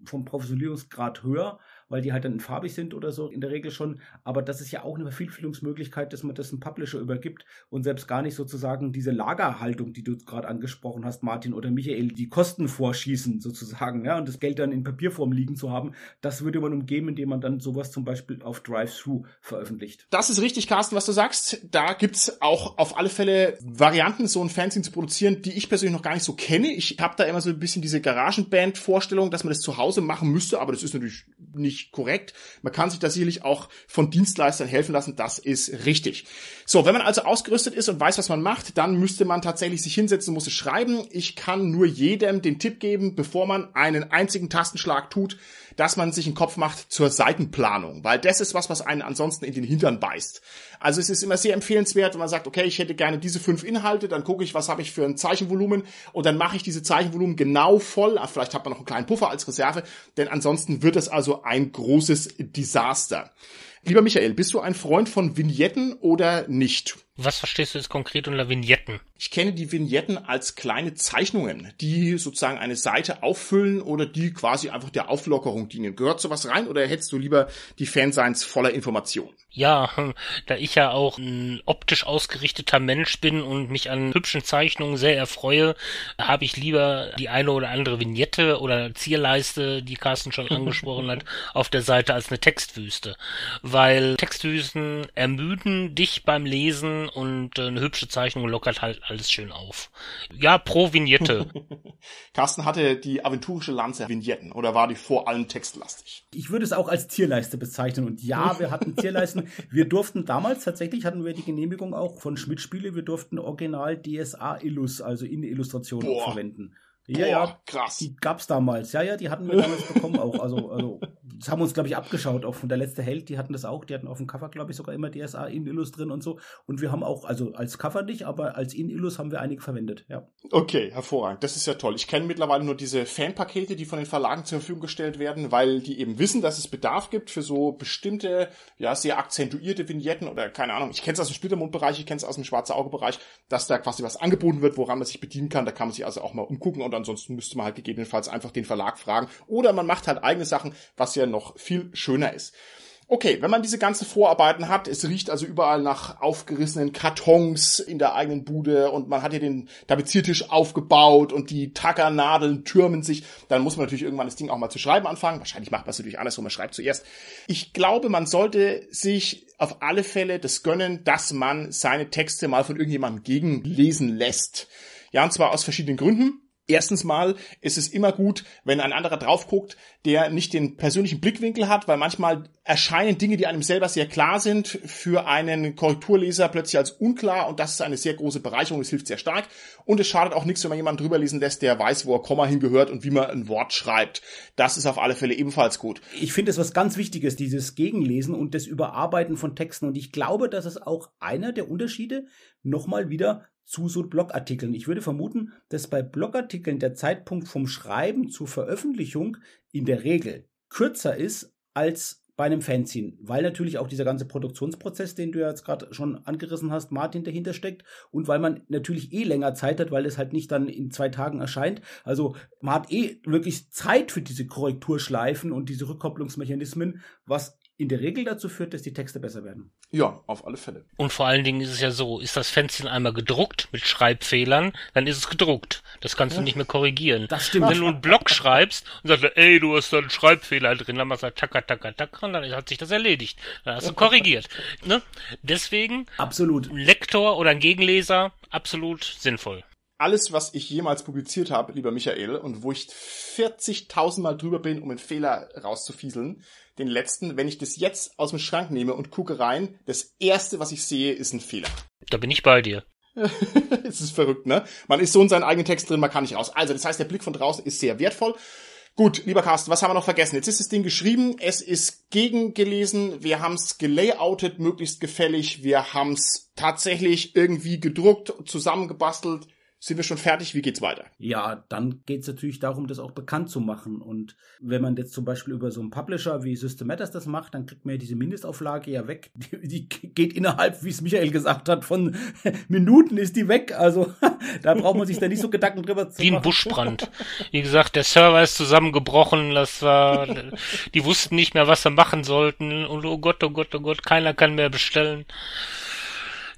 vom Professionierungsgrad höher weil die halt dann farbig sind oder so in der Regel schon. Aber das ist ja auch eine Vervielfältigungsmöglichkeit, dass man das einem Publisher übergibt und selbst gar nicht sozusagen diese Lagerhaltung, die du gerade angesprochen hast, Martin oder Michael, die Kosten vorschießen sozusagen, ja, und das Geld dann in Papierform liegen zu haben, das würde man umgeben, indem man dann sowas zum Beispiel auf Drive-Thru veröffentlicht. Das ist richtig, Carsten, was du sagst. Da gibt's auch auf alle Fälle Varianten, so ein Fanzine zu produzieren, die ich persönlich noch gar nicht so kenne. Ich habe da immer so ein bisschen diese Garagenband-Vorstellung, dass man das zu Hause machen müsste, aber das ist natürlich nicht nicht korrekt. Man kann sich da sicherlich auch von Dienstleistern helfen lassen. Das ist richtig. So, wenn man also ausgerüstet ist und weiß, was man macht, dann müsste man tatsächlich sich hinsetzen muss es schreiben. Ich kann nur jedem den Tipp geben, bevor man einen einzigen Tastenschlag tut, dass man sich einen Kopf macht zur Seitenplanung, weil das ist was, was einen ansonsten in den Hintern beißt. Also es ist immer sehr empfehlenswert, wenn man sagt, okay, ich hätte gerne diese fünf Inhalte, dann gucke ich, was habe ich für ein Zeichenvolumen und dann mache ich diese Zeichenvolumen genau voll. Ah, vielleicht hat man noch einen kleinen Puffer als Reserve, denn ansonsten wird es also ein großes Desaster. Lieber Michael, bist du ein Freund von Vignetten oder nicht? Was verstehst du jetzt konkret unter Vignetten? Ich kenne die Vignetten als kleine Zeichnungen, die sozusagen eine Seite auffüllen oder die quasi einfach der Auflockerung dienen. Gehört sowas rein oder hättest du lieber die Fanseins voller Informationen? Ja, da ich ja auch ein optisch ausgerichteter Mensch bin und mich an hübschen Zeichnungen sehr erfreue, habe ich lieber die eine oder andere Vignette oder Zierleiste, die Carsten schon angesprochen hat, auf der Seite als eine Textwüste. Weil Textwüsten ermüden dich beim Lesen und eine hübsche Zeichnung lockert halt alles schön auf. Ja, pro Vignette. Carsten hatte die aventurische Lanze Vignetten oder war die vor allem textlastig? Ich würde es auch als Zierleiste bezeichnen und ja, wir hatten Zierleisten. wir durften damals tatsächlich hatten wir die Genehmigung auch von Schmidt Spiele, wir durften original DSA Illus, also in Illustrationen verwenden. Ja, Boah, ja, krass. Die gab's damals. Ja, ja, die hatten wir damals bekommen auch. Also, also, das haben wir uns, glaube ich, abgeschaut. Auch von der letzte Held, die hatten das auch. Die hatten auf dem Cover, glaube ich, sogar immer DSA in Illus drin und so. Und wir haben auch, also als Cover nicht, aber als in Illus haben wir einige verwendet, ja. Okay, hervorragend. Das ist ja toll. Ich kenne mittlerweile nur diese Fanpakete, die von den Verlagen zur Verfügung gestellt werden, weil die eben wissen, dass es Bedarf gibt für so bestimmte, ja, sehr akzentuierte Vignetten oder keine Ahnung. Ich kenne es aus dem Splittermund-Bereich, ich kenne es aus dem Schwarze Auge-Bereich, dass da quasi was angeboten wird, woran man sich bedienen kann. Da kann man sich also auch mal umgucken und ansonsten müsste man halt gegebenenfalls einfach den Verlag fragen. Oder man macht halt eigene Sachen, was ja noch viel schöner ist. Okay, wenn man diese ganzen Vorarbeiten hat, es riecht also überall nach aufgerissenen Kartons in der eigenen Bude und man hat hier den Tapeziertisch aufgebaut und die Tackernadeln türmen sich, dann muss man natürlich irgendwann das Ding auch mal zu schreiben anfangen. Wahrscheinlich macht man es natürlich andersrum, man schreibt zuerst. Ich glaube, man sollte sich auf alle Fälle das gönnen, dass man seine Texte mal von irgendjemandem gegenlesen lässt. Ja, und zwar aus verschiedenen Gründen. Erstens mal ist es immer gut, wenn ein anderer drauf guckt, der nicht den persönlichen Blickwinkel hat, weil manchmal erscheinen Dinge, die einem selber sehr klar sind, für einen Korrekturleser plötzlich als unklar und das ist eine sehr große Bereicherung, es hilft sehr stark und es schadet auch nichts, wenn man jemanden drüber lesen lässt, der weiß, wo er Komma hingehört und wie man ein Wort schreibt. Das ist auf alle Fälle ebenfalls gut. Ich finde es was ganz Wichtiges, dieses Gegenlesen und das Überarbeiten von Texten und ich glaube, dass es auch einer der Unterschiede nochmal wieder zu so Blogartikeln. Ich würde vermuten, dass bei Blogartikeln der Zeitpunkt vom Schreiben zur Veröffentlichung in der Regel kürzer ist als bei einem Fanzine, weil natürlich auch dieser ganze Produktionsprozess, den du ja jetzt gerade schon angerissen hast, Martin dahinter steckt und weil man natürlich eh länger Zeit hat, weil es halt nicht dann in zwei Tagen erscheint. Also man hat eh wirklich Zeit für diese Korrekturschleifen und diese Rückkopplungsmechanismen, was in der Regel dazu führt, dass die Texte besser werden. Ja, auf alle Fälle. Und vor allen Dingen ist es ja so, ist das Fenster einmal gedruckt mit Schreibfehlern, dann ist es gedruckt. Das kannst ja. du nicht mehr korrigieren. Das stimmt. Wenn du einen Blog schreibst und sagst, ey, du hast da einen Schreibfehler drin, dann machst du tacker, tacker, tacker, und dann hat sich das erledigt. Dann hast du korrigiert. Ne? Deswegen, absolut. Ein Lektor oder ein Gegenleser, absolut sinnvoll alles, was ich jemals publiziert habe, lieber Michael, und wo ich 40.000 Mal drüber bin, um einen Fehler rauszufieseln, den letzten, wenn ich das jetzt aus dem Schrank nehme und gucke rein, das erste, was ich sehe, ist ein Fehler. Da bin ich bei dir. es ist verrückt, ne? Man ist so in seinen eigenen Text drin, man kann nicht raus. Also, das heißt, der Blick von draußen ist sehr wertvoll. Gut, lieber Carsten, was haben wir noch vergessen? Jetzt ist das Ding geschrieben, es ist gegengelesen, wir haben es gelayoutet, möglichst gefällig, wir haben es tatsächlich irgendwie gedruckt, zusammengebastelt sind wir schon fertig? Wie geht's weiter? Ja, dann geht's natürlich darum, das auch bekannt zu machen. Und wenn man jetzt zum Beispiel über so einen Publisher wie Systematters das macht, dann kriegt man ja diese Mindestauflage ja weg. Die, die geht innerhalb, wie es Michael gesagt hat, von Minuten ist die weg. Also da braucht man sich da nicht so Gedanken drüber zu machen. Wie ein Buschbrand. Wie gesagt, der Server ist zusammengebrochen. Das war, die wussten nicht mehr, was sie machen sollten. Und oh Gott, oh Gott, oh Gott, keiner kann mehr bestellen.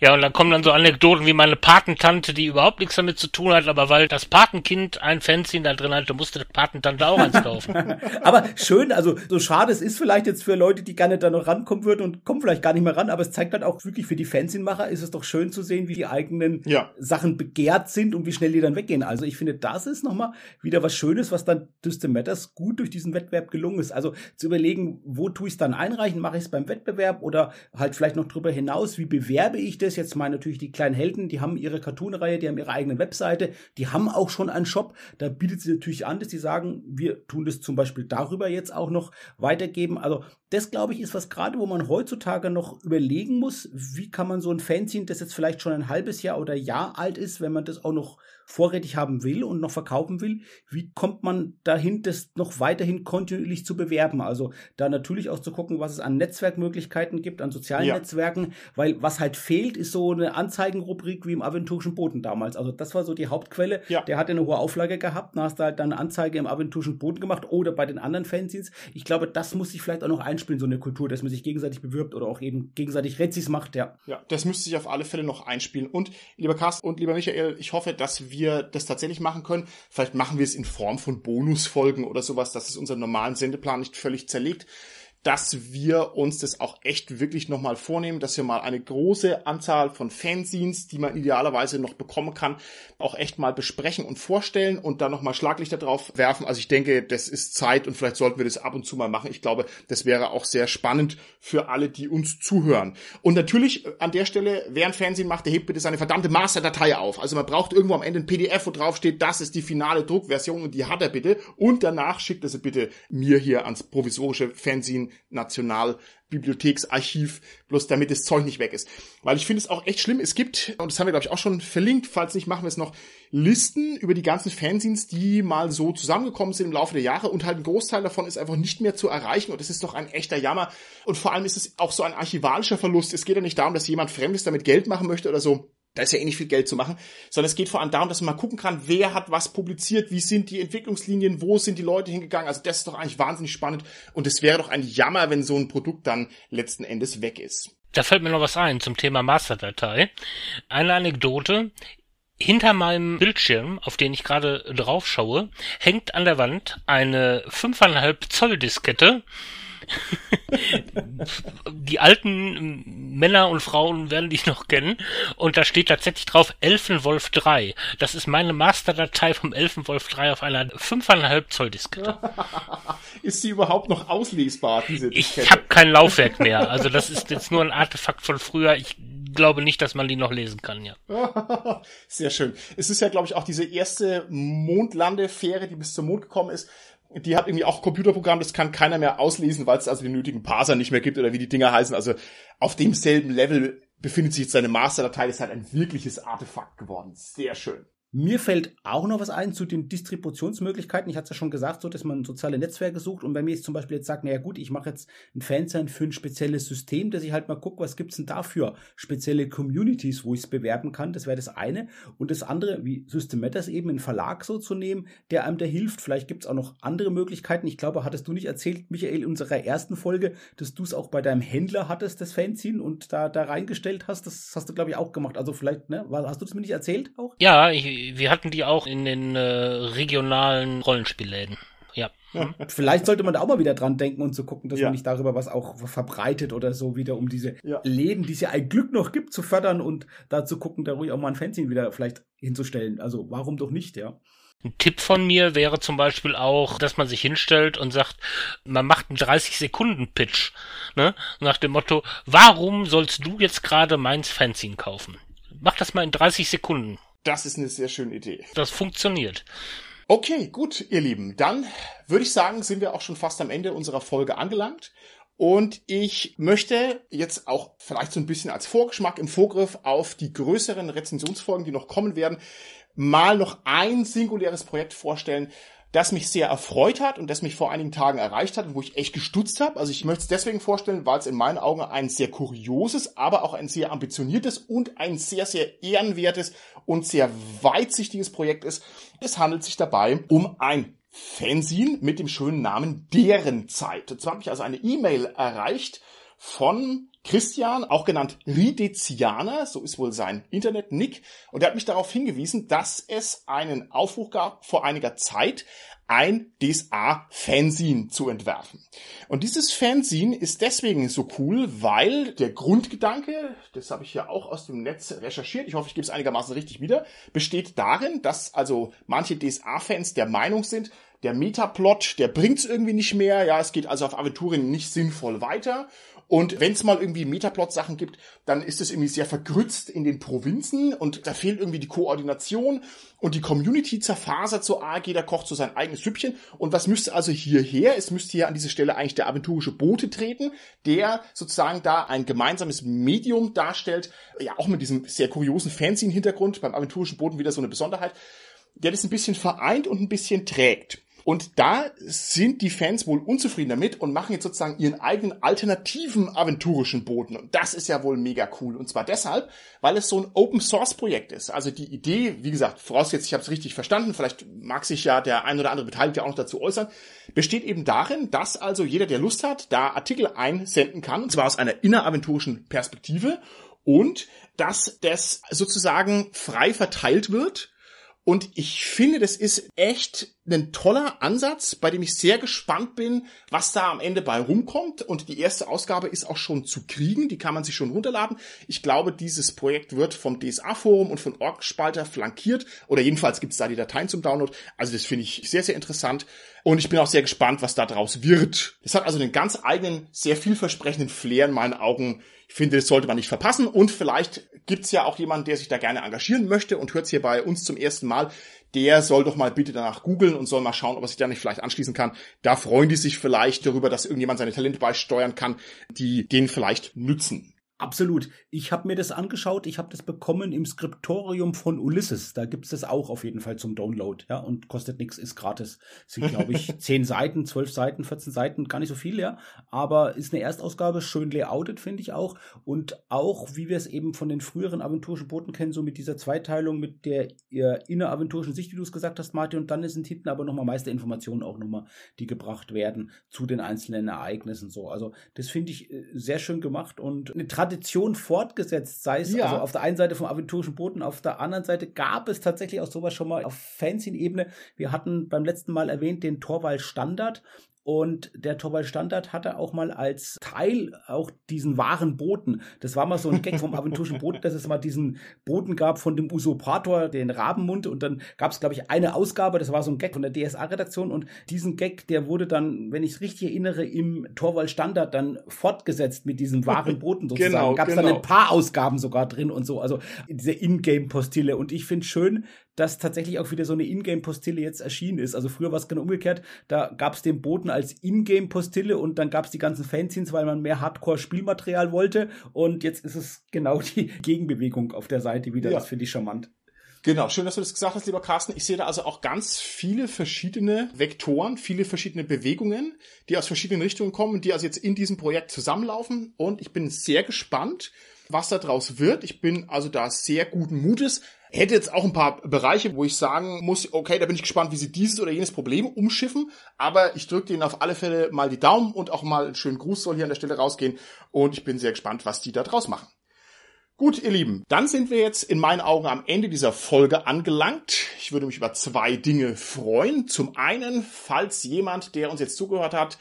Ja, und dann kommen dann so Anekdoten wie meine Patentante, die überhaupt nichts damit zu tun hat, aber weil das Patenkind ein Fanzine da drin hatte, musste die Patentante auch eins kaufen. aber schön, also so schade es ist vielleicht jetzt für Leute, die gerne da noch rankommen würden und kommen vielleicht gar nicht mehr ran, aber es zeigt halt auch wirklich für die Fanzine-Macher ist es doch schön zu sehen, wie die eigenen ja. Sachen begehrt sind und wie schnell die dann weggehen. Also ich finde, das ist nochmal wieder was Schönes, was dann System Matters gut durch diesen Wettbewerb gelungen ist. Also zu überlegen, wo tue ich es dann einreichen? Mache ich es beim Wettbewerb oder halt vielleicht noch drüber hinaus? Wie bewerbe ich das? Ist jetzt mal natürlich die kleinen Helden, die haben ihre Cartoon-Reihe, die haben ihre eigene Webseite, die haben auch schon einen Shop. Da bietet sie natürlich an, dass die sagen, wir tun das zum Beispiel darüber jetzt auch noch weitergeben. Also das, glaube ich, ist was gerade, wo man heutzutage noch überlegen muss, wie kann man so ein Fanzine, das jetzt vielleicht schon ein halbes Jahr oder Jahr alt ist, wenn man das auch noch vorrätig haben will und noch verkaufen will, wie kommt man dahin, das noch weiterhin kontinuierlich zu bewerben? Also da natürlich auch zu gucken, was es an Netzwerkmöglichkeiten gibt, an sozialen ja. Netzwerken, weil was halt fehlt, ist so eine Anzeigenrubrik wie im aventurischen Boden damals. Also das war so die Hauptquelle. Ja. Der hatte eine hohe Auflage gehabt, da hast du halt dann eine Anzeige im aventurischen Boden gemacht oder bei den anderen Fanzines. Ich glaube, das muss sich vielleicht auch noch einspielen, so eine Kultur, dass man sich gegenseitig bewirbt oder auch eben gegenseitig Rezis macht, ja. Ja, das müsste sich auf alle Fälle noch einspielen. Und lieber Carsten und lieber Michael, ich hoffe, dass wir wir das tatsächlich machen können. Vielleicht machen wir es in Form von Bonusfolgen oder sowas, dass es unseren normalen Sendeplan nicht völlig zerlegt dass wir uns das auch echt wirklich nochmal vornehmen, dass wir mal eine große Anzahl von Fanzines, die man idealerweise noch bekommen kann, auch echt mal besprechen und vorstellen und dann nochmal Schlaglichter drauf werfen. Also ich denke, das ist Zeit und vielleicht sollten wir das ab und zu mal machen. Ich glaube, das wäre auch sehr spannend für alle, die uns zuhören. Und natürlich äh, an der Stelle, wer ein Fanzine macht, der hebt bitte seine verdammte Masterdatei auf. Also man braucht irgendwo am Ende ein PDF, wo drauf steht, das ist die finale Druckversion und die hat er bitte. Und danach schickt er sie bitte mir hier ans provisorische Fanzine Nationalbibliotheksarchiv, bloß damit das Zeug nicht weg ist. Weil ich finde es auch echt schlimm. Es gibt, und das haben wir, glaube ich, auch schon verlinkt, falls nicht, machen wir es noch, Listen über die ganzen Fanzines, die mal so zusammengekommen sind im Laufe der Jahre und halt ein Großteil davon ist einfach nicht mehr zu erreichen und das ist doch ein echter Jammer. Und vor allem ist es auch so ein archivalischer Verlust. Es geht ja nicht darum, dass jemand Fremdes damit Geld machen möchte oder so da ist ja eh nicht viel Geld zu machen, sondern es geht vor allem darum, dass man mal gucken kann, wer hat was publiziert, wie sind die Entwicklungslinien, wo sind die Leute hingegangen. Also das ist doch eigentlich wahnsinnig spannend und es wäre doch ein Jammer, wenn so ein Produkt dann letzten Endes weg ist. Da fällt mir noch was ein zum Thema Masterdatei. Eine Anekdote. Hinter meinem Bildschirm, auf den ich gerade drauf schaue, hängt an der Wand eine 5,5 Zoll Diskette die alten Männer und Frauen werden dich noch kennen. Und da steht tatsächlich drauf Elfenwolf 3. Das ist meine Masterdatei vom Elfenwolf 3 auf einer 5,5 Zoll Diskette. ist sie überhaupt noch auslesbar, diese Diskette? Ich habe kein Laufwerk mehr. Also das ist jetzt nur ein Artefakt von früher. Ich glaube nicht, dass man die noch lesen kann, ja. Sehr schön. Es ist ja, glaube ich, auch diese erste Mondlandefähre, die bis zum Mond gekommen ist die hat irgendwie auch Computerprogramm, das kann keiner mehr auslesen, weil es also den nötigen Parser nicht mehr gibt oder wie die Dinger heißen. Also auf demselben Level befindet sich jetzt seine Masterdatei, das ist halt ein wirkliches Artefakt geworden. Sehr schön. Mir fällt auch noch was ein zu den Distributionsmöglichkeiten. Ich hatte es ja schon gesagt, so dass man soziale Netzwerke sucht und wenn mir jetzt zum Beispiel jetzt sagt, naja gut, ich mache jetzt ein Fansign für ein spezielles System, dass ich halt mal gucke, was gibt's denn dafür? Spezielle Communities, wo ich es bewerben kann, das wäre das eine. Und das andere, wie System Matters eben einen Verlag so zu nehmen, der einem da hilft. Vielleicht gibt's auch noch andere Möglichkeiten. Ich glaube, hattest du nicht erzählt, Michael, in unserer ersten Folge, dass du es auch bei deinem Händler hattest, das Fanzine, und da, da reingestellt hast. Das hast du, glaube ich, auch gemacht. Also vielleicht, ne? Hast du das mir nicht erzählt auch? Ja, ich wir hatten die auch in den äh, regionalen Rollenspielläden. Ja. Hm. Vielleicht sollte man da auch mal wieder dran denken und zu gucken, dass ja. man nicht darüber was auch verbreitet oder so wieder, um diese ja. Läden, die es ja ein Glück noch gibt, zu fördern und da zu gucken, da ruhig auch mal ein Fanzine wieder vielleicht hinzustellen. Also warum doch nicht, ja. Ein Tipp von mir wäre zum Beispiel auch, dass man sich hinstellt und sagt, man macht einen 30-Sekunden-Pitch. Ne? Nach dem Motto, warum sollst du jetzt gerade meins Fanzine kaufen? Mach das mal in 30 Sekunden. Das ist eine sehr schöne Idee. Das funktioniert. Okay, gut, ihr Lieben. Dann würde ich sagen, sind wir auch schon fast am Ende unserer Folge angelangt. Und ich möchte jetzt auch vielleicht so ein bisschen als Vorgeschmack im Vorgriff auf die größeren Rezensionsfolgen, die noch kommen werden, mal noch ein singuläres Projekt vorstellen, das mich sehr erfreut hat und das mich vor einigen Tagen erreicht hat und wo ich echt gestutzt habe. Also ich möchte es deswegen vorstellen, weil es in meinen Augen ein sehr kurioses, aber auch ein sehr ambitioniertes und ein sehr, sehr ehrenwertes und sehr weitsichtiges Projekt ist. Es handelt sich dabei um ein Fanzine mit dem schönen Namen Deren Zeit. Zwar habe ich also eine E-Mail erreicht von Christian, auch genannt Ridezianer, so ist wohl sein Internet-Nick, und er hat mich darauf hingewiesen, dass es einen Aufruf gab vor einiger Zeit, ein DSA-Fanzine zu entwerfen. Und dieses Fanzine ist deswegen so cool, weil der Grundgedanke, das habe ich ja auch aus dem Netz recherchiert, ich hoffe, ich gebe es einigermaßen richtig wieder, besteht darin, dass also manche DSA-Fans der Meinung sind, der Metaplot, der bringt's irgendwie nicht mehr, ja, es geht also auf Aventurien nicht sinnvoll weiter und wenn es mal irgendwie Metaplot-Sachen gibt, dann ist es irgendwie sehr vergrützt in den Provinzen und da fehlt irgendwie die Koordination und die Community zerfasert so arg, jeder kocht so sein eigenes Süppchen. Und was müsste also hierher? Es müsste hier an diese Stelle eigentlich der aventurische Bote treten, der sozusagen da ein gemeinsames Medium darstellt, ja auch mit diesem sehr kuriosen Fanzine-Hintergrund, beim aventurischen Boten wieder so eine Besonderheit, der das ein bisschen vereint und ein bisschen trägt. Und da sind die Fans wohl unzufrieden damit und machen jetzt sozusagen ihren eigenen alternativen aventurischen Boden. Und das ist ja wohl mega cool. Und zwar deshalb, weil es so ein Open Source Projekt ist. Also die Idee, wie gesagt, vorausgesetzt, ich habe es richtig verstanden, vielleicht mag sich ja der ein oder andere Beteiligte auch noch dazu äußern, besteht eben darin, dass also jeder, der Lust hat, da Artikel einsenden kann, und zwar aus einer inneraventurischen Perspektive und dass das sozusagen frei verteilt wird und ich finde, das ist echt ein toller Ansatz, bei dem ich sehr gespannt bin, was da am Ende bei rumkommt. Und die erste Ausgabe ist auch schon zu kriegen, die kann man sich schon runterladen. Ich glaube, dieses Projekt wird vom DSA-Forum und von Orgspalter flankiert. Oder jedenfalls gibt es da die Dateien zum Download. Also das finde ich sehr, sehr interessant. Und ich bin auch sehr gespannt, was da draus wird. Das hat also einen ganz eigenen, sehr vielversprechenden Flair in meinen Augen. Ich finde, das sollte man nicht verpassen. Und vielleicht gibt's ja auch jemanden, der sich da gerne engagieren möchte und hört's hier bei uns zum ersten Mal. Der soll doch mal bitte danach googeln und soll mal schauen, ob er sich da nicht vielleicht anschließen kann. Da freuen die sich vielleicht darüber, dass irgendjemand seine Talente beisteuern kann, die denen vielleicht nützen. Absolut. Ich habe mir das angeschaut, ich habe das bekommen im Skriptorium von Ulysses. Da gibt's das auch auf jeden Fall zum Download, ja, und kostet nichts, ist gratis. Sind, glaube ich, zehn Seiten, zwölf Seiten, 14 Seiten, gar nicht so viel, ja. Aber ist eine Erstausgabe, schön layoutet, finde ich auch. Und auch, wie wir es eben von den früheren aventurischen Booten kennen, so mit dieser Zweiteilung, mit der inneraventurischen Sicht, wie du es gesagt hast, Martin, und dann sind hinten aber nochmal meiste Informationen auch nochmal, die gebracht werden zu den einzelnen Ereignissen so. Also das finde ich äh, sehr schön gemacht und eine Tradition Tradition fortgesetzt, sei es ja. also auf der einen Seite vom aventurischen Boten, auf der anderen Seite gab es tatsächlich auch sowas schon mal auf Fanzine-Ebene. Wir hatten beim letzten Mal erwähnt den Torwall Standard und der Torwall Standard hatte auch mal als Teil auch diesen wahren Boten. Das war mal so ein Gag vom aventurischen Boten, dass es mal diesen Boten gab von dem Usurpator, den Rabenmund. Und dann gab es, glaube ich, eine Ausgabe, das war so ein Gag von der DSA-Redaktion. Und diesen Gag, der wurde dann, wenn ich es richtig erinnere, im Torwall Standard dann fortgesetzt mit diesem wahren Boten sozusagen. Genau, gab es genau. dann ein paar Ausgaben sogar drin und so. Also diese Ingame-Postille. Und ich finde schön, dass tatsächlich auch wieder so eine Ingame-Postille jetzt erschienen ist. Also früher war es genau umgekehrt, da gab es den Boten als Ingame-Postille und dann gab es die ganzen Fanzines, weil man mehr Hardcore-Spielmaterial wollte und jetzt ist es genau die Gegenbewegung auf der Seite wieder. Ja. Das finde ich charmant. Genau, schön, dass du das gesagt hast, lieber Carsten. Ich sehe da also auch ganz viele verschiedene Vektoren, viele verschiedene Bewegungen, die aus verschiedenen Richtungen kommen, die also jetzt in diesem Projekt zusammenlaufen. Und ich bin sehr gespannt, was da draus wird. Ich bin also da sehr guten Mutes. Hätte jetzt auch ein paar Bereiche, wo ich sagen muss, okay, da bin ich gespannt, wie sie dieses oder jenes Problem umschiffen. Aber ich drücke denen auf alle Fälle mal die Daumen und auch mal einen schönen Gruß soll hier an der Stelle rausgehen. Und ich bin sehr gespannt, was die da draus machen. Gut, ihr Lieben, dann sind wir jetzt in meinen Augen am Ende dieser Folge angelangt. Ich würde mich über zwei Dinge freuen. Zum einen, falls jemand, der uns jetzt zugehört hat,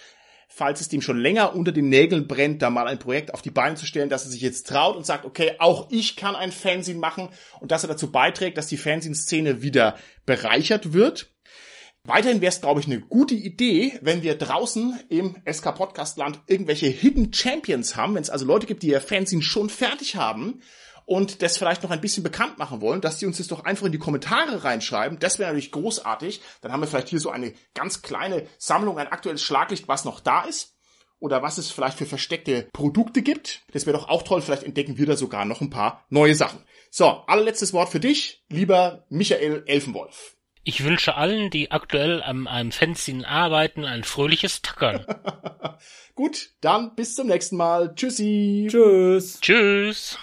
falls es dem schon länger unter den Nägeln brennt, da mal ein Projekt auf die Beine zu stellen, dass er sich jetzt traut und sagt, okay, auch ich kann ein Fanzine machen und dass er dazu beiträgt, dass die Fanzine-Szene wieder bereichert wird. Weiterhin wäre es, glaube ich, eine gute Idee, wenn wir draußen im SK Podcast Land irgendwelche Hidden Champions haben, wenn es also Leute gibt, die ihr Fanzine schon fertig haben und das vielleicht noch ein bisschen bekannt machen wollen, dass die uns das doch einfach in die Kommentare reinschreiben. Das wäre natürlich großartig. Dann haben wir vielleicht hier so eine ganz kleine Sammlung, ein aktuelles Schlaglicht, was noch da ist. Oder was es vielleicht für versteckte Produkte gibt. Das wäre doch auch toll. Vielleicht entdecken wir da sogar noch ein paar neue Sachen. So, allerletztes Wort für dich, lieber Michael Elfenwolf. Ich wünsche allen, die aktuell an einem Fanzine arbeiten, ein fröhliches Tackern. Gut, dann bis zum nächsten Mal. Tschüssi. Tschüss. Tschüss.